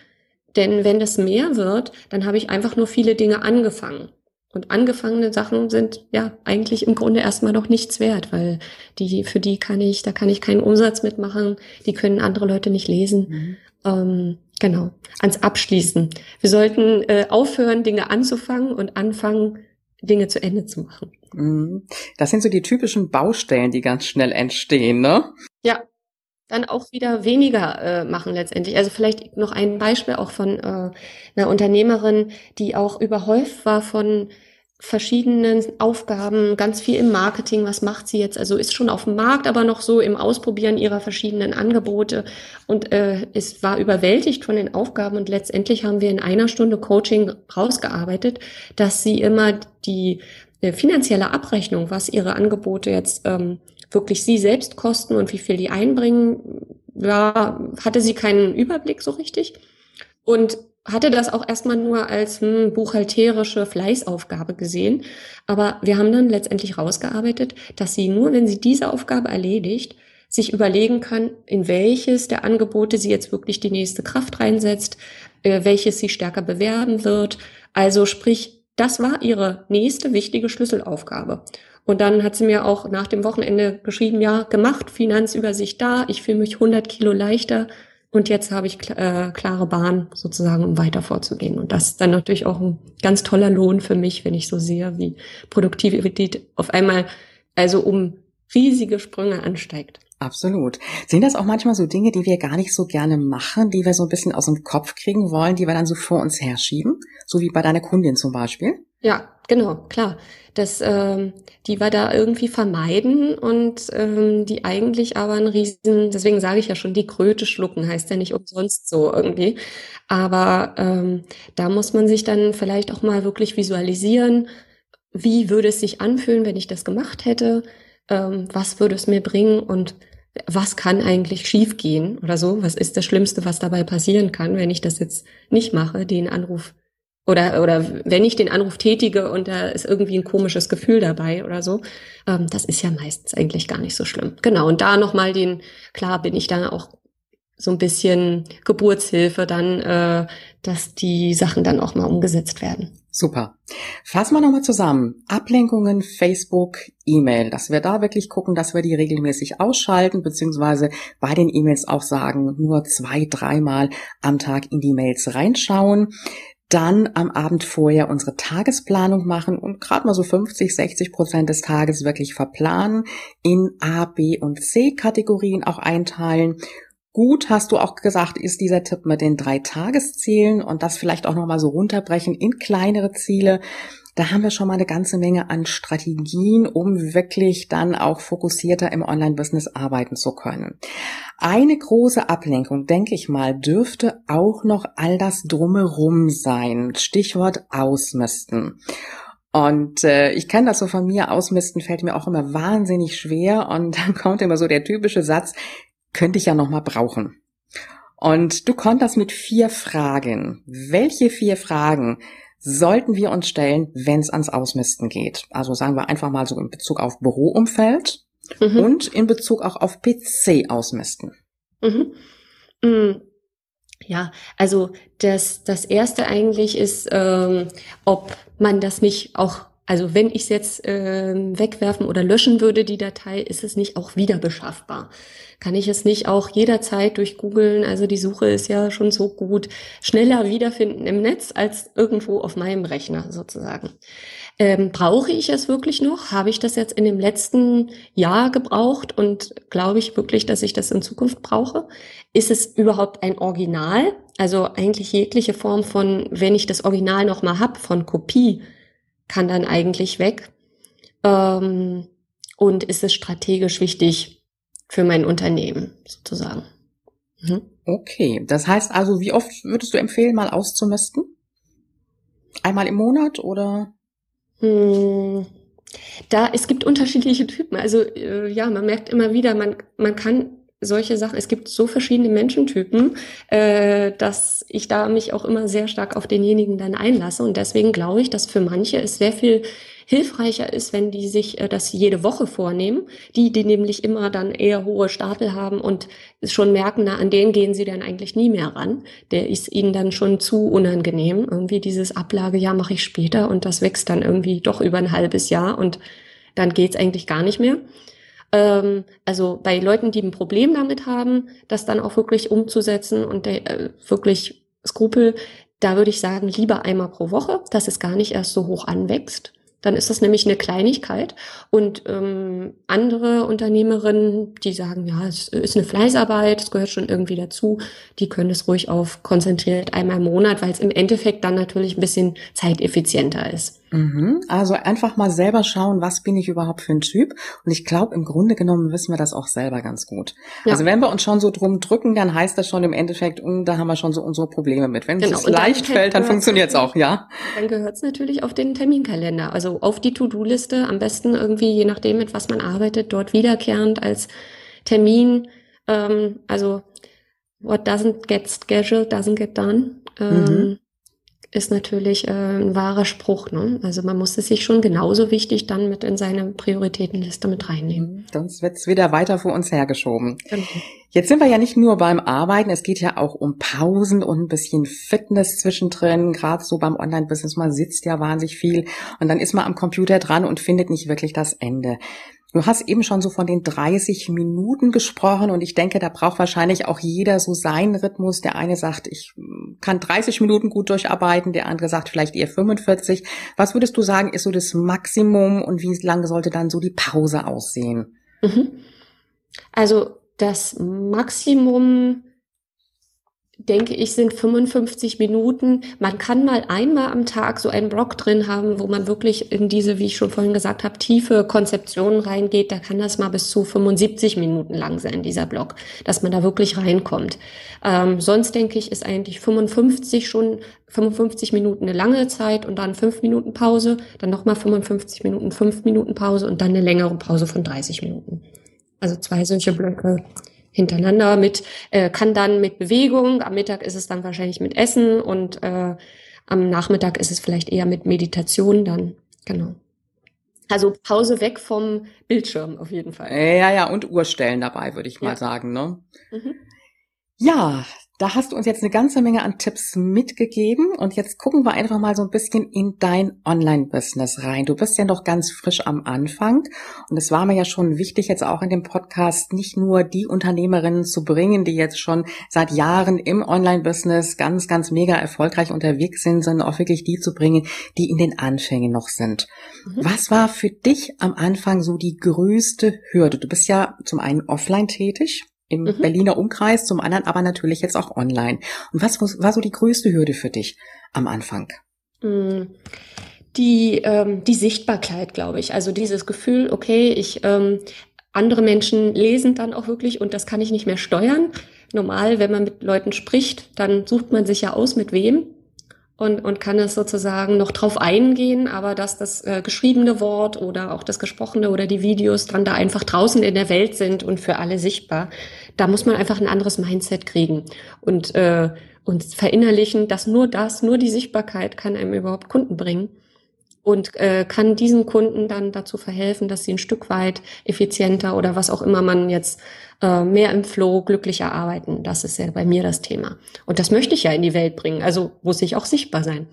Speaker 2: Denn wenn das mehr wird, dann habe ich einfach nur viele Dinge angefangen. Und angefangene Sachen sind ja eigentlich im Grunde erstmal noch nichts wert, weil die, für die kann ich, da kann ich keinen Umsatz mitmachen, die können andere Leute nicht lesen. Mhm. Ähm, genau. Ans Abschließen. Wir sollten äh, aufhören, Dinge anzufangen und anfangen, Dinge zu Ende zu machen.
Speaker 1: Mhm. Das sind so die typischen Baustellen, die ganz schnell entstehen, ne?
Speaker 2: Ja, dann auch wieder weniger äh, machen letztendlich. Also vielleicht noch ein Beispiel auch von äh, einer Unternehmerin, die auch überhäuft war von verschiedenen Aufgaben, ganz viel im Marketing. Was macht sie jetzt? Also ist schon auf dem Markt, aber noch so im Ausprobieren ihrer verschiedenen Angebote und äh, es war überwältigt von den Aufgaben und letztendlich haben wir in einer Stunde Coaching rausgearbeitet, dass sie immer die äh, finanzielle Abrechnung, was ihre Angebote jetzt ähm, wirklich sie selbst kosten und wie viel die einbringen, ja, hatte sie keinen Überblick so richtig. Und hatte das auch erstmal nur als hm, buchhalterische Fleißaufgabe gesehen. Aber wir haben dann letztendlich rausgearbeitet, dass sie nur, wenn sie diese Aufgabe erledigt, sich überlegen kann, in welches der Angebote sie jetzt wirklich die nächste Kraft reinsetzt, äh, welches sie stärker bewerben wird. Also sprich, das war ihre nächste wichtige Schlüsselaufgabe. Und dann hat sie mir auch nach dem Wochenende geschrieben, ja, gemacht, Finanzübersicht da, ich fühle mich 100 Kilo leichter und jetzt habe ich äh, klare Bahn sozusagen, um weiter vorzugehen. Und das ist dann natürlich auch ein ganz toller Lohn für mich, wenn ich so sehe, wie Produktivität auf einmal also um riesige Sprünge ansteigt.
Speaker 1: Absolut. Sind das auch manchmal so Dinge, die wir gar nicht so gerne machen, die wir so ein bisschen aus dem Kopf kriegen wollen, die wir dann so vor uns herschieben? So wie bei deiner Kundin zum Beispiel?
Speaker 2: Ja, genau, klar. Das, ähm, die wir da irgendwie vermeiden und ähm, die eigentlich aber ein riesen, deswegen sage ich ja schon, die Kröte schlucken, heißt ja nicht umsonst so irgendwie. Aber ähm, da muss man sich dann vielleicht auch mal wirklich visualisieren, wie würde es sich anfühlen, wenn ich das gemacht hätte, ähm, was würde es mir bringen und was kann eigentlich schiefgehen oder so? Was ist das Schlimmste, was dabei passieren kann, wenn ich das jetzt nicht mache, den Anruf oder oder wenn ich den Anruf tätige und da ist irgendwie ein komisches Gefühl dabei oder so, ähm, das ist ja meistens eigentlich gar nicht so schlimm. Genau und da noch mal den klar bin ich dann auch so ein bisschen Geburtshilfe dann, äh, dass die Sachen dann auch mal umgesetzt werden.
Speaker 1: Super. Fassen wir nochmal zusammen. Ablenkungen, Facebook, E-Mail, dass wir da wirklich gucken, dass wir die regelmäßig ausschalten, beziehungsweise bei den E-Mails auch sagen, nur zwei, dreimal am Tag in die Mails reinschauen. Dann am Abend vorher unsere Tagesplanung machen und gerade mal so 50, 60 Prozent des Tages wirklich verplanen, in A, B und C Kategorien auch einteilen Gut, hast du auch gesagt, ist dieser Tipp mit den drei Tageszielen und das vielleicht auch nochmal so runterbrechen in kleinere Ziele. Da haben wir schon mal eine ganze Menge an Strategien, um wirklich dann auch fokussierter im Online-Business arbeiten zu können. Eine große Ablenkung, denke ich mal, dürfte auch noch all das drumherum sein. Stichwort Ausmisten. Und äh, ich kenne das so von mir, Ausmisten fällt mir auch immer wahnsinnig schwer. Und dann kommt immer so der typische Satz, könnte ich ja noch mal brauchen. Und du konntest mit vier Fragen. Welche vier Fragen sollten wir uns stellen, wenn es ans Ausmisten geht? Also sagen wir einfach mal so in Bezug auf Büroumfeld mhm. und in Bezug auch auf PC ausmisten.
Speaker 2: Mhm. Mhm. Ja, also das, das erste eigentlich ist, ähm, ob man das nicht auch also wenn ich es jetzt äh, wegwerfen oder löschen würde, die Datei, ist es nicht auch wieder beschaffbar. Kann ich es nicht auch jederzeit durch Googlen, also die Suche ist ja schon so gut, schneller wiederfinden im Netz als irgendwo auf meinem Rechner sozusagen. Ähm, brauche ich es wirklich noch? Habe ich das jetzt in dem letzten Jahr gebraucht und glaube ich wirklich, dass ich das in Zukunft brauche? Ist es überhaupt ein Original? Also eigentlich jegliche Form von, wenn ich das Original noch mal hab, von Kopie, kann dann eigentlich weg. Ähm, und ist es strategisch wichtig für mein Unternehmen sozusagen?
Speaker 1: Mhm. Okay, das heißt also, wie oft würdest du empfehlen, mal auszumisten? Einmal im Monat oder?
Speaker 2: Hm, da, es gibt unterschiedliche Typen. Also äh, ja, man merkt immer wieder, man, man kann solche Sachen, es gibt so verschiedene Menschentypen, äh, dass ich da mich auch immer sehr stark auf denjenigen dann einlasse. Und deswegen glaube ich, dass für manche es sehr viel hilfreicher ist, wenn die sich äh, das jede Woche vornehmen, die, die nämlich immer dann eher hohe Stapel haben und schon merken, na, an den gehen sie dann eigentlich nie mehr ran. Der ist ihnen dann schon zu unangenehm. Irgendwie dieses Ablagejahr mache ich später und das wächst dann irgendwie doch über ein halbes Jahr und dann geht's eigentlich gar nicht mehr ähm, also bei Leuten, die ein Problem damit haben, das dann auch wirklich umzusetzen und äh, wirklich Skrupel, da würde ich sagen, lieber einmal pro Woche, dass es gar nicht erst so hoch anwächst. Dann ist das nämlich eine Kleinigkeit. Und ähm, andere Unternehmerinnen, die sagen, ja, es ist eine Fleißarbeit, es gehört schon irgendwie dazu, die können es ruhig auf konzentriert einmal im Monat, weil es im Endeffekt dann natürlich ein bisschen zeiteffizienter ist.
Speaker 1: Mhm. Also einfach mal selber schauen, was bin ich überhaupt für ein Typ. Und ich glaube, im Grunde genommen wissen wir das auch selber ganz gut. Ja. Also wenn wir uns schon so drum drücken, dann heißt das schon im Endeffekt, uh, da haben wir schon so unsere Probleme mit. Wenn genau. es leicht fällt, dann funktioniert es auch, ja.
Speaker 2: Dann gehört es natürlich auf den Terminkalender, also auf die To-Do-Liste, am besten irgendwie, je nachdem, mit was man arbeitet, dort wiederkehrend als Termin. Ähm, also what doesn't get scheduled doesn't get done. Ähm, mhm ist natürlich äh, ein wahrer Spruch. Ne? Also man muss es sich schon genauso wichtig dann mit in seine Prioritätenliste mit reinnehmen.
Speaker 1: Mhm. Sonst wird's wieder weiter vor uns hergeschoben. Genau. Jetzt sind wir ja nicht nur beim Arbeiten, es geht ja auch um Pausen und ein bisschen Fitness zwischendrin. Gerade so beim Online-Business, man sitzt ja wahnsinnig viel und dann ist man am Computer dran und findet nicht wirklich das Ende. Du hast eben schon so von den 30 Minuten gesprochen und ich denke, da braucht wahrscheinlich auch jeder so seinen Rhythmus. Der eine sagt, ich kann 30 Minuten gut durcharbeiten, der andere sagt vielleicht eher 45. Was würdest du sagen, ist so das Maximum und wie lange sollte dann so die Pause aussehen? Mhm.
Speaker 2: Also das Maximum denke ich, sind 55 Minuten. Man kann mal einmal am Tag so einen Block drin haben, wo man wirklich in diese, wie ich schon vorhin gesagt habe, tiefe Konzeptionen reingeht. Da kann das mal bis zu 75 Minuten lang sein, dieser Block, dass man da wirklich reinkommt. Ähm, sonst denke ich, ist eigentlich 55 schon 55 Minuten eine lange Zeit und dann fünf Minuten Pause, dann nochmal 55 Minuten, fünf Minuten Pause und dann eine längere Pause von 30 Minuten. Also zwei solche Blöcke hintereinander mit, äh, kann dann mit Bewegung, am Mittag ist es dann wahrscheinlich mit Essen und äh, am Nachmittag ist es vielleicht eher mit Meditation dann, genau. Also Pause weg vom Bildschirm auf jeden Fall.
Speaker 1: Ja, ja, und Uhrstellen dabei, würde ich mal sagen, ne? Mhm. Ja, da hast du uns jetzt eine ganze Menge an Tipps mitgegeben und jetzt gucken wir einfach mal so ein bisschen in dein Online-Business rein. Du bist ja noch ganz frisch am Anfang und es war mir ja schon wichtig, jetzt auch in dem Podcast nicht nur die Unternehmerinnen zu bringen, die jetzt schon seit Jahren im Online-Business ganz, ganz mega erfolgreich unterwegs sind, sondern auch wirklich die zu bringen, die in den Anfängen noch sind. Mhm. Was war für dich am Anfang so die größte Hürde? Du bist ja zum einen offline tätig im mhm. Berliner Umkreis, zum anderen aber natürlich jetzt auch online. Und was war so die größte Hürde für dich am Anfang?
Speaker 2: Mm, die, ähm, die Sichtbarkeit, glaube ich. Also dieses Gefühl, okay, ich ähm, andere Menschen lesen dann auch wirklich und das kann ich nicht mehr steuern. Normal, wenn man mit Leuten spricht, dann sucht man sich ja aus, mit wem und, und kann es sozusagen noch drauf eingehen, aber dass das äh, geschriebene Wort oder auch das gesprochene oder die Videos dann da einfach draußen in der Welt sind und für alle sichtbar, da muss man einfach ein anderes Mindset kriegen. Und, äh, und verinnerlichen, dass nur das, nur die Sichtbarkeit kann einem überhaupt Kunden bringen und äh, kann diesen Kunden dann dazu verhelfen, dass sie ein Stück weit effizienter oder was auch immer man jetzt äh, mehr im Flow, glücklicher arbeiten. Das ist ja bei mir das Thema. Und das möchte ich ja in die Welt bringen. Also muss ich auch sichtbar sein.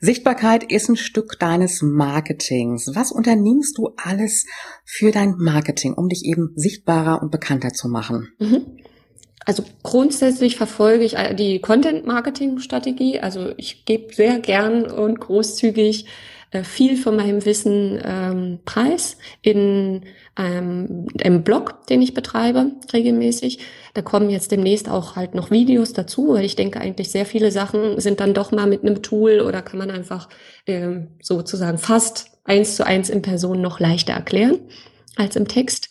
Speaker 1: Sichtbarkeit ist ein Stück deines Marketings. Was unternimmst du alles für dein Marketing, um dich eben sichtbarer und bekannter zu machen?
Speaker 2: Mhm. Also grundsätzlich verfolge ich die Content-Marketing-Strategie. Also ich gebe sehr gern und großzügig äh, viel von meinem Wissen ähm, preis in ähm, einem Blog, den ich betreibe regelmäßig. Da kommen jetzt demnächst auch halt noch Videos dazu, weil ich denke eigentlich sehr viele Sachen sind dann doch mal mit einem Tool oder kann man einfach ähm, sozusagen fast eins zu eins in Person noch leichter erklären als im Text.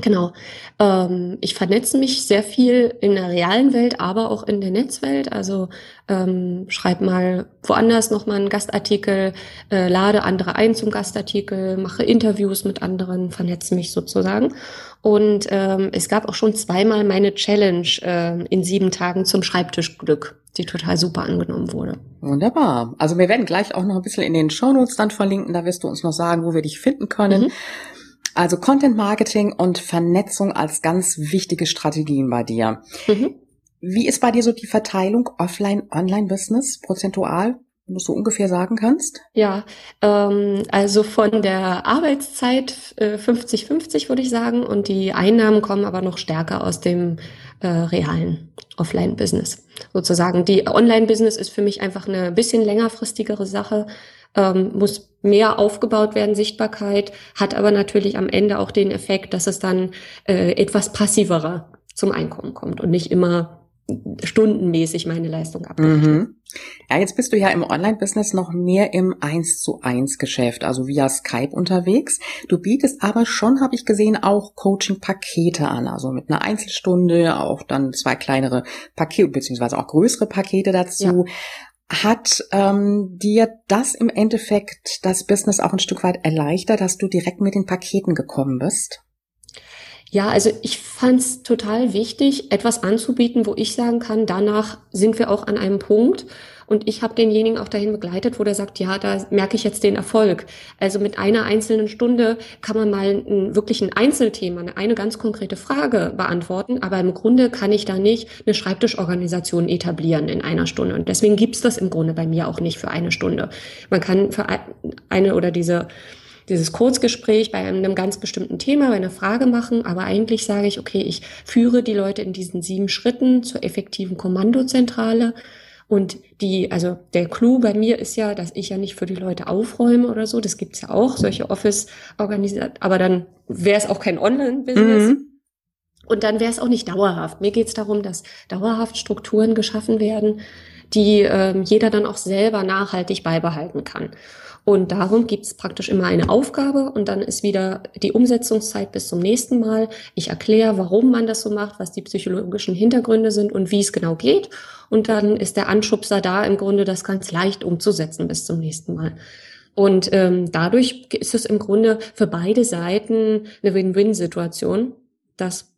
Speaker 2: Genau. Ähm, ich vernetze mich sehr viel in der realen Welt, aber auch in der Netzwelt. Also ähm, schreibe mal woanders nochmal einen Gastartikel, äh, lade andere ein zum Gastartikel, mache Interviews mit anderen, vernetze mich sozusagen. Und ähm, es gab auch schon zweimal meine Challenge äh, in sieben Tagen zum Schreibtischglück, die total super angenommen wurde.
Speaker 1: Wunderbar. Also wir werden gleich auch noch ein bisschen in den Shownotes dann verlinken. Da wirst du uns noch sagen, wo wir dich finden können. Mhm. Also Content Marketing und Vernetzung als ganz wichtige Strategien bei dir. Mhm. Wie ist bei dir so die Verteilung Offline-Online-Business prozentual? wenn du so ungefähr sagen kannst?
Speaker 2: Ja, ähm, also von der Arbeitszeit 50-50 äh, würde ich sagen und die Einnahmen kommen aber noch stärker aus dem äh, realen Offline-Business. Sozusagen die Online-Business ist für mich einfach eine bisschen längerfristigere Sache ähm, muss mehr aufgebaut werden, Sichtbarkeit, hat aber natürlich am Ende auch den Effekt, dass es dann äh, etwas passiverer zum Einkommen kommt und nicht immer stundenmäßig meine Leistung abrechnet. Mhm.
Speaker 1: Ja, jetzt bist du ja im Online-Business noch mehr im 1 zu 1 Geschäft, also via Skype unterwegs. Du bietest aber schon, habe ich gesehen, auch Coaching-Pakete an, also mit einer Einzelstunde, auch dann zwei kleinere Pakete, beziehungsweise auch größere Pakete dazu. Ja. Hat ähm, dir das im Endeffekt das Business auch ein Stück weit erleichtert, dass du direkt mit den Paketen gekommen bist?
Speaker 2: Ja, also ich fand es total wichtig, etwas anzubieten, wo ich sagen kann, danach sind wir auch an einem Punkt, und ich habe denjenigen auch dahin begleitet, wo der sagt, ja, da merke ich jetzt den Erfolg. Also mit einer einzelnen Stunde kann man mal ein, wirklich ein Einzelthema, eine, ganz konkrete Frage beantworten. Aber im Grunde kann ich da nicht eine Schreibtischorganisation etablieren in einer Stunde. Und deswegen gibt's das im Grunde bei mir auch nicht für eine Stunde. Man kann für eine oder diese dieses Kurzgespräch bei einem ganz bestimmten Thema, bei einer Frage machen, aber eigentlich sage ich, okay, ich führe die Leute in diesen sieben Schritten zur effektiven Kommandozentrale und die, also der Clou bei mir ist ja, dass ich ja nicht für die Leute aufräume oder so. Das gibt's ja auch, solche office organisiert, aber dann wäre es auch kein Online-Business. Mhm. Und dann wäre es auch nicht dauerhaft. Mir geht es darum, dass dauerhaft Strukturen geschaffen werden, die ähm, jeder dann auch selber nachhaltig beibehalten kann. Und darum gibt es praktisch immer eine Aufgabe und dann ist wieder die Umsetzungszeit bis zum nächsten Mal. Ich erkläre, warum man das so macht, was die psychologischen Hintergründe sind und wie es genau geht. Und dann ist der Anschubser da, im Grunde das ganz leicht umzusetzen bis zum nächsten Mal. Und ähm, dadurch ist es im Grunde für beide Seiten eine Win-Win-Situation, dass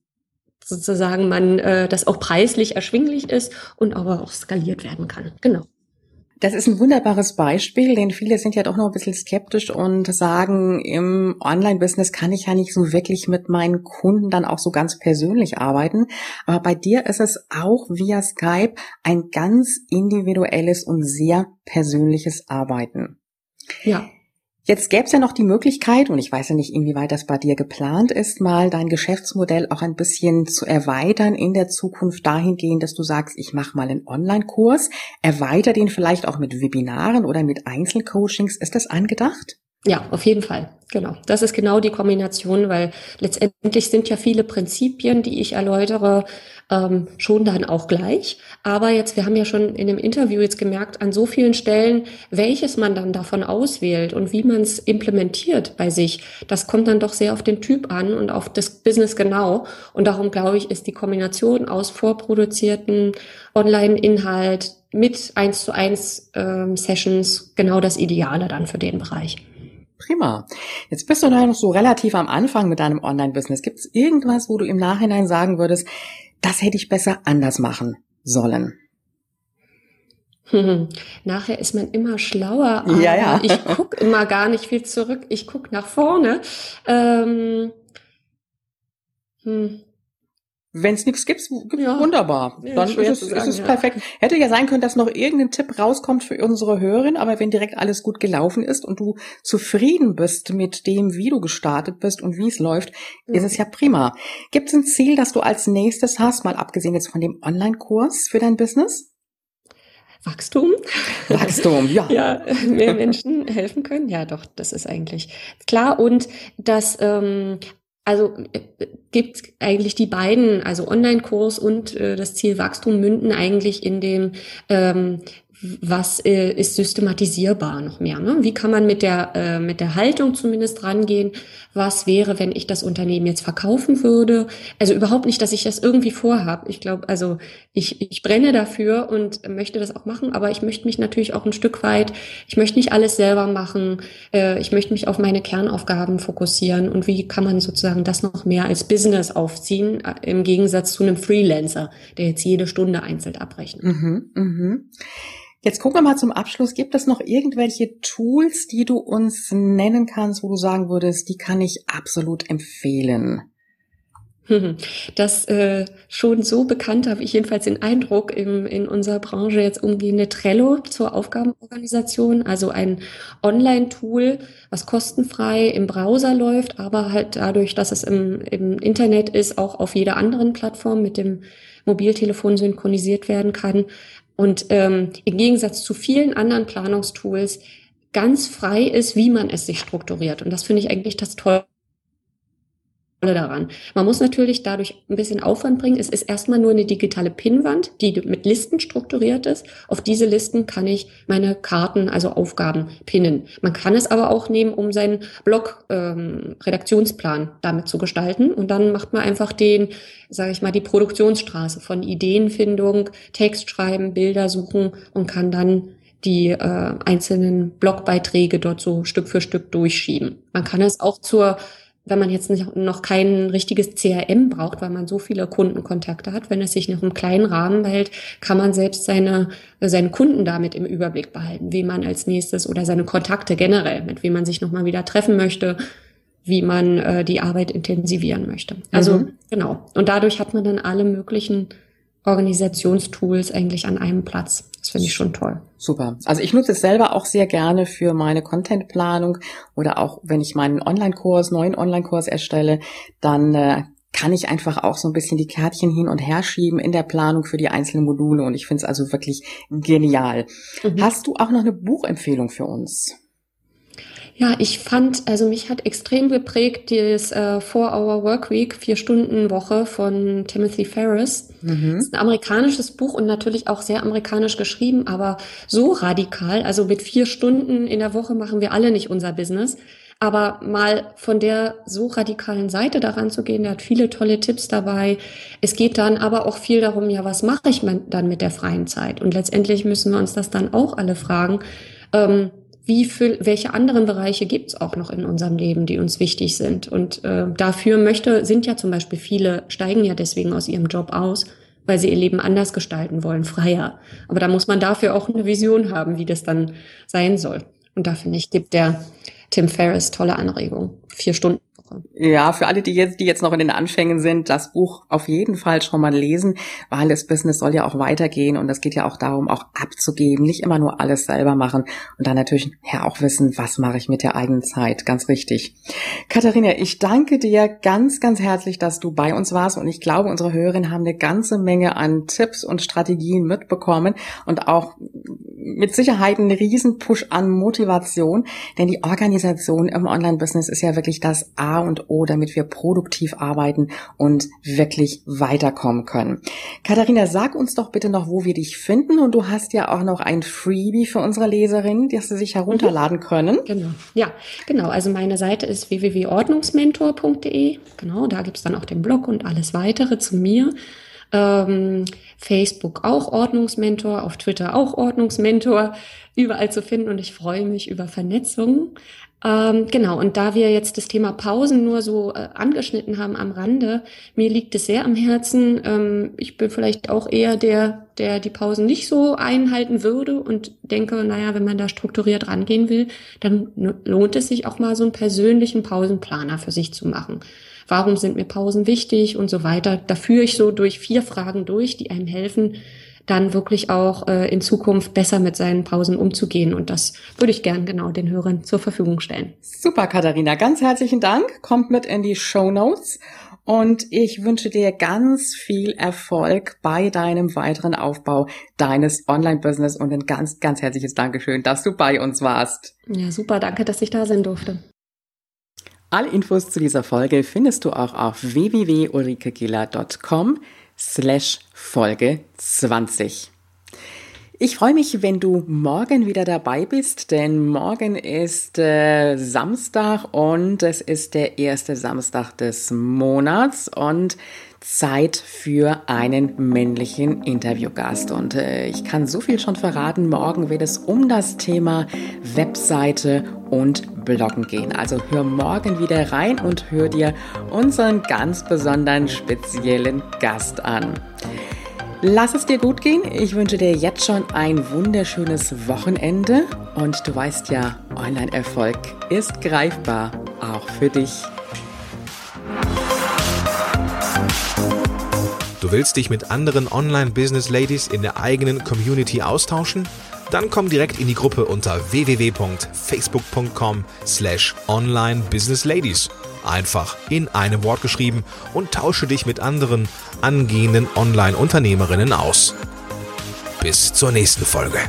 Speaker 2: sozusagen man äh, das auch preislich erschwinglich ist und aber auch skaliert werden kann. Genau.
Speaker 1: Das ist ein wunderbares Beispiel, denn viele sind ja doch noch ein bisschen skeptisch und sagen, im Online-Business kann ich ja nicht so wirklich mit meinen Kunden dann auch so ganz persönlich arbeiten. Aber bei dir ist es auch via Skype ein ganz individuelles und sehr persönliches Arbeiten.
Speaker 2: Ja.
Speaker 1: Jetzt gäbe es ja noch die Möglichkeit, und ich weiß ja nicht, inwieweit das bei dir geplant ist, mal dein Geschäftsmodell auch ein bisschen zu erweitern in der Zukunft dahingehend, dass du sagst, ich mache mal einen Online-Kurs, erweiter den vielleicht auch mit Webinaren oder mit Einzelcoachings. Ist das angedacht?
Speaker 2: Ja, auf jeden Fall. Genau. Das ist genau die Kombination, weil letztendlich sind ja viele Prinzipien, die ich erläutere, ähm, schon dann auch gleich. Aber jetzt, wir haben ja schon in dem Interview jetzt gemerkt, an so vielen Stellen, welches man dann davon auswählt und wie man es implementiert bei sich, das kommt dann doch sehr auf den Typ an und auf das Business genau. Und darum glaube ich, ist die Kombination aus vorproduzierten Online-Inhalt mit eins zu eins ähm, Sessions genau das Ideale dann für den Bereich.
Speaker 1: Prima. Jetzt bist du noch so relativ am Anfang mit deinem Online-Business. Gibt es irgendwas, wo du im Nachhinein sagen würdest, das hätte ich besser anders machen sollen?
Speaker 2: Hm. Nachher ist man immer schlauer, aber ja, ja. ich gucke immer gar nicht viel zurück. Ich gucke nach vorne. Ähm, hm.
Speaker 1: Wenn es nichts gibt, gibt's ja. wunderbar. Ja, Dann ist es, sagen, ist es ja. perfekt. Hätte ja sein können, dass noch irgendein Tipp rauskommt für unsere Hörerin, aber wenn direkt alles gut gelaufen ist und du zufrieden bist mit dem, wie du gestartet bist und wie es läuft, ja. ist es ja prima. Gibt es ein Ziel, das du als nächstes hast, mal abgesehen jetzt von dem Online-Kurs für dein Business?
Speaker 2: Wachstum.
Speaker 1: Wachstum, ja.
Speaker 2: ja, mehr Menschen helfen können. Ja, doch, das ist eigentlich klar. Und dass ähm, also äh, gibt eigentlich die beiden, also Online-Kurs und äh, das Ziel Wachstum münden eigentlich in dem ähm, was äh, ist systematisierbar noch mehr? Ne? Wie kann man mit der, äh, mit der Haltung zumindest rangehen? Was wäre, wenn ich das Unternehmen jetzt verkaufen würde? Also überhaupt nicht, dass ich das irgendwie vorhabe. Ich glaube, also ich, ich brenne dafür und möchte das auch machen, aber ich möchte mich natürlich auch ein Stück weit, ich möchte nicht alles selber machen. Äh, ich möchte mich auf meine Kernaufgaben fokussieren und wie kann man sozusagen das noch mehr als Business aufziehen, äh, im Gegensatz zu einem Freelancer, der jetzt jede Stunde einzeln abrechnet. Mhm, mhm.
Speaker 1: Jetzt gucken wir mal zum Abschluss. Gibt es noch irgendwelche Tools, die du uns nennen kannst, wo du sagen würdest, die kann ich absolut empfehlen?
Speaker 2: Das äh, schon so bekannt habe ich jedenfalls den Eindruck im, in unserer Branche jetzt umgehende Trello zur Aufgabenorganisation, also ein Online-Tool, was kostenfrei im Browser läuft, aber halt dadurch, dass es im, im Internet ist, auch auf jeder anderen Plattform mit dem Mobiltelefon synchronisiert werden kann und ähm, im Gegensatz zu vielen anderen Planungstools ganz frei ist, wie man es sich strukturiert. Und das finde ich eigentlich das Tolle daran. Man muss natürlich dadurch ein bisschen Aufwand bringen. Es ist erstmal nur eine digitale Pinnwand, die mit Listen strukturiert ist. Auf diese Listen kann ich meine Karten, also Aufgaben pinnen. Man kann es aber auch nehmen, um seinen Blog ähm, damit zu gestalten. Und dann macht man einfach den, sage ich mal, die Produktionsstraße von Ideenfindung, Text schreiben, Bilder suchen und kann dann die äh, einzelnen Blogbeiträge dort so Stück für Stück durchschieben. Man kann es auch zur wenn man jetzt noch kein richtiges CRM braucht, weil man so viele Kundenkontakte hat, wenn es sich noch im kleinen Rahmen hält, kann man selbst seine, seine Kunden damit im Überblick behalten, wie man als nächstes oder seine Kontakte generell, mit wem man sich nochmal wieder treffen möchte, wie man äh, die Arbeit intensivieren möchte. Also mhm. genau. Und dadurch hat man dann alle möglichen Organisationstools eigentlich an einem Platz. Das finde ich schon toll.
Speaker 1: Super. Also ich nutze es selber auch sehr gerne für meine Contentplanung oder auch wenn ich meinen Online-Kurs, neuen Online-Kurs erstelle, dann äh, kann ich einfach auch so ein bisschen die Kärtchen hin und her schieben in der Planung für die einzelnen Module und ich finde es also wirklich genial. Mhm. Hast du auch noch eine Buchempfehlung für uns?
Speaker 2: Ja, ich fand, also mich hat extrem geprägt dieses äh, Four-Hour Workweek, Vier-Stunden-Woche von Timothy Ferris. Mhm. Das ist ein amerikanisches Buch und natürlich auch sehr amerikanisch geschrieben, aber so radikal. Also mit vier Stunden in der Woche machen wir alle nicht unser Business. Aber mal von der so radikalen Seite daran zu gehen, der hat viele tolle Tipps dabei. Es geht dann aber auch viel darum, ja, was mache ich dann mit der freien Zeit? Und letztendlich müssen wir uns das dann auch alle fragen. Ähm, wie viel, welche anderen Bereiche gibt es auch noch in unserem Leben, die uns wichtig sind. Und äh, dafür möchte, sind ja zum Beispiel viele, steigen ja deswegen aus ihrem Job aus, weil sie ihr Leben anders gestalten wollen, freier. Aber da muss man dafür auch eine Vision haben, wie das dann sein soll. Und da finde ich, gibt der Tim Ferriss tolle Anregungen. Vier Stunden
Speaker 1: ja, für alle, die jetzt, die jetzt noch in den Anfängen sind, das Buch auf jeden Fall schon mal lesen, weil das Business soll ja auch weitergehen und es geht ja auch darum, auch abzugeben, nicht immer nur alles selber machen und dann natürlich ja auch wissen, was mache ich mit der eigenen Zeit, ganz richtig. Katharina, ich danke dir ganz, ganz herzlich, dass du bei uns warst und ich glaube, unsere Hörerinnen haben eine ganze Menge an Tipps und Strategien mitbekommen und auch mit Sicherheit einen riesen Push an Motivation, denn die Organisation im Online-Business ist ja wirklich das A und O, damit wir produktiv arbeiten und wirklich weiterkommen können. Katharina, sag uns doch bitte noch, wo wir dich finden und du hast ja auch noch ein Freebie für unsere Leserinnen, das sie sich herunterladen können.
Speaker 2: Genau, ja, genau. Also meine Seite ist www.ordnungsmentor.de. Genau, da gibt's dann auch den Blog und alles weitere zu mir. Ähm, Facebook auch Ordnungsmentor, auf Twitter auch Ordnungsmentor, überall zu finden und ich freue mich über Vernetzung. Ähm, genau, und da wir jetzt das Thema Pausen nur so äh, angeschnitten haben am Rande, mir liegt es sehr am Herzen. Ähm, ich bin vielleicht auch eher der, der die Pausen nicht so einhalten würde und denke, naja, wenn man da strukturiert rangehen will, dann lohnt es sich auch mal so einen persönlichen Pausenplaner für sich zu machen. warum sind mir Pausen wichtig und so weiter. Da führe ich so durch vier Fragen durch, die einem helfen, dann wirklich auch äh, in Zukunft besser mit seinen Pausen umzugehen. Und das würde ich gern genau den Hörern zur Verfügung stellen.
Speaker 1: Super, Katharina. Ganz herzlichen Dank. Kommt mit in die Show Notes. Und ich wünsche dir ganz viel Erfolg bei deinem weiteren Aufbau deines Online-Business und ein ganz, ganz herzliches Dankeschön, dass du bei uns warst.
Speaker 2: Ja, super. Danke, dass ich da sein durfte.
Speaker 1: Alle Infos zu dieser Folge findest du auch auf www.ulrikegiller.com slash Folge 20. Ich freue mich, wenn du morgen wieder dabei bist, denn morgen ist äh, Samstag und es ist der erste Samstag des Monats und Zeit für einen männlichen Interviewgast. Und äh, ich kann so viel schon verraten, morgen wird es um das Thema Webseite und Bloggen gehen. Also hör morgen wieder rein und hör dir unseren ganz besonderen speziellen Gast an. Lass es dir gut gehen. Ich wünsche dir jetzt schon ein wunderschönes Wochenende. Und du weißt ja, Online-Erfolg ist greifbar, auch für dich.
Speaker 3: Du willst dich mit anderen Online-Business-Ladies in der eigenen Community austauschen? Dann komm direkt in die Gruppe unter www.facebook.com slash onlinebusinessladies. Einfach in einem Wort geschrieben und tausche dich mit anderen angehenden Online-Unternehmerinnen aus. Bis zur nächsten Folge.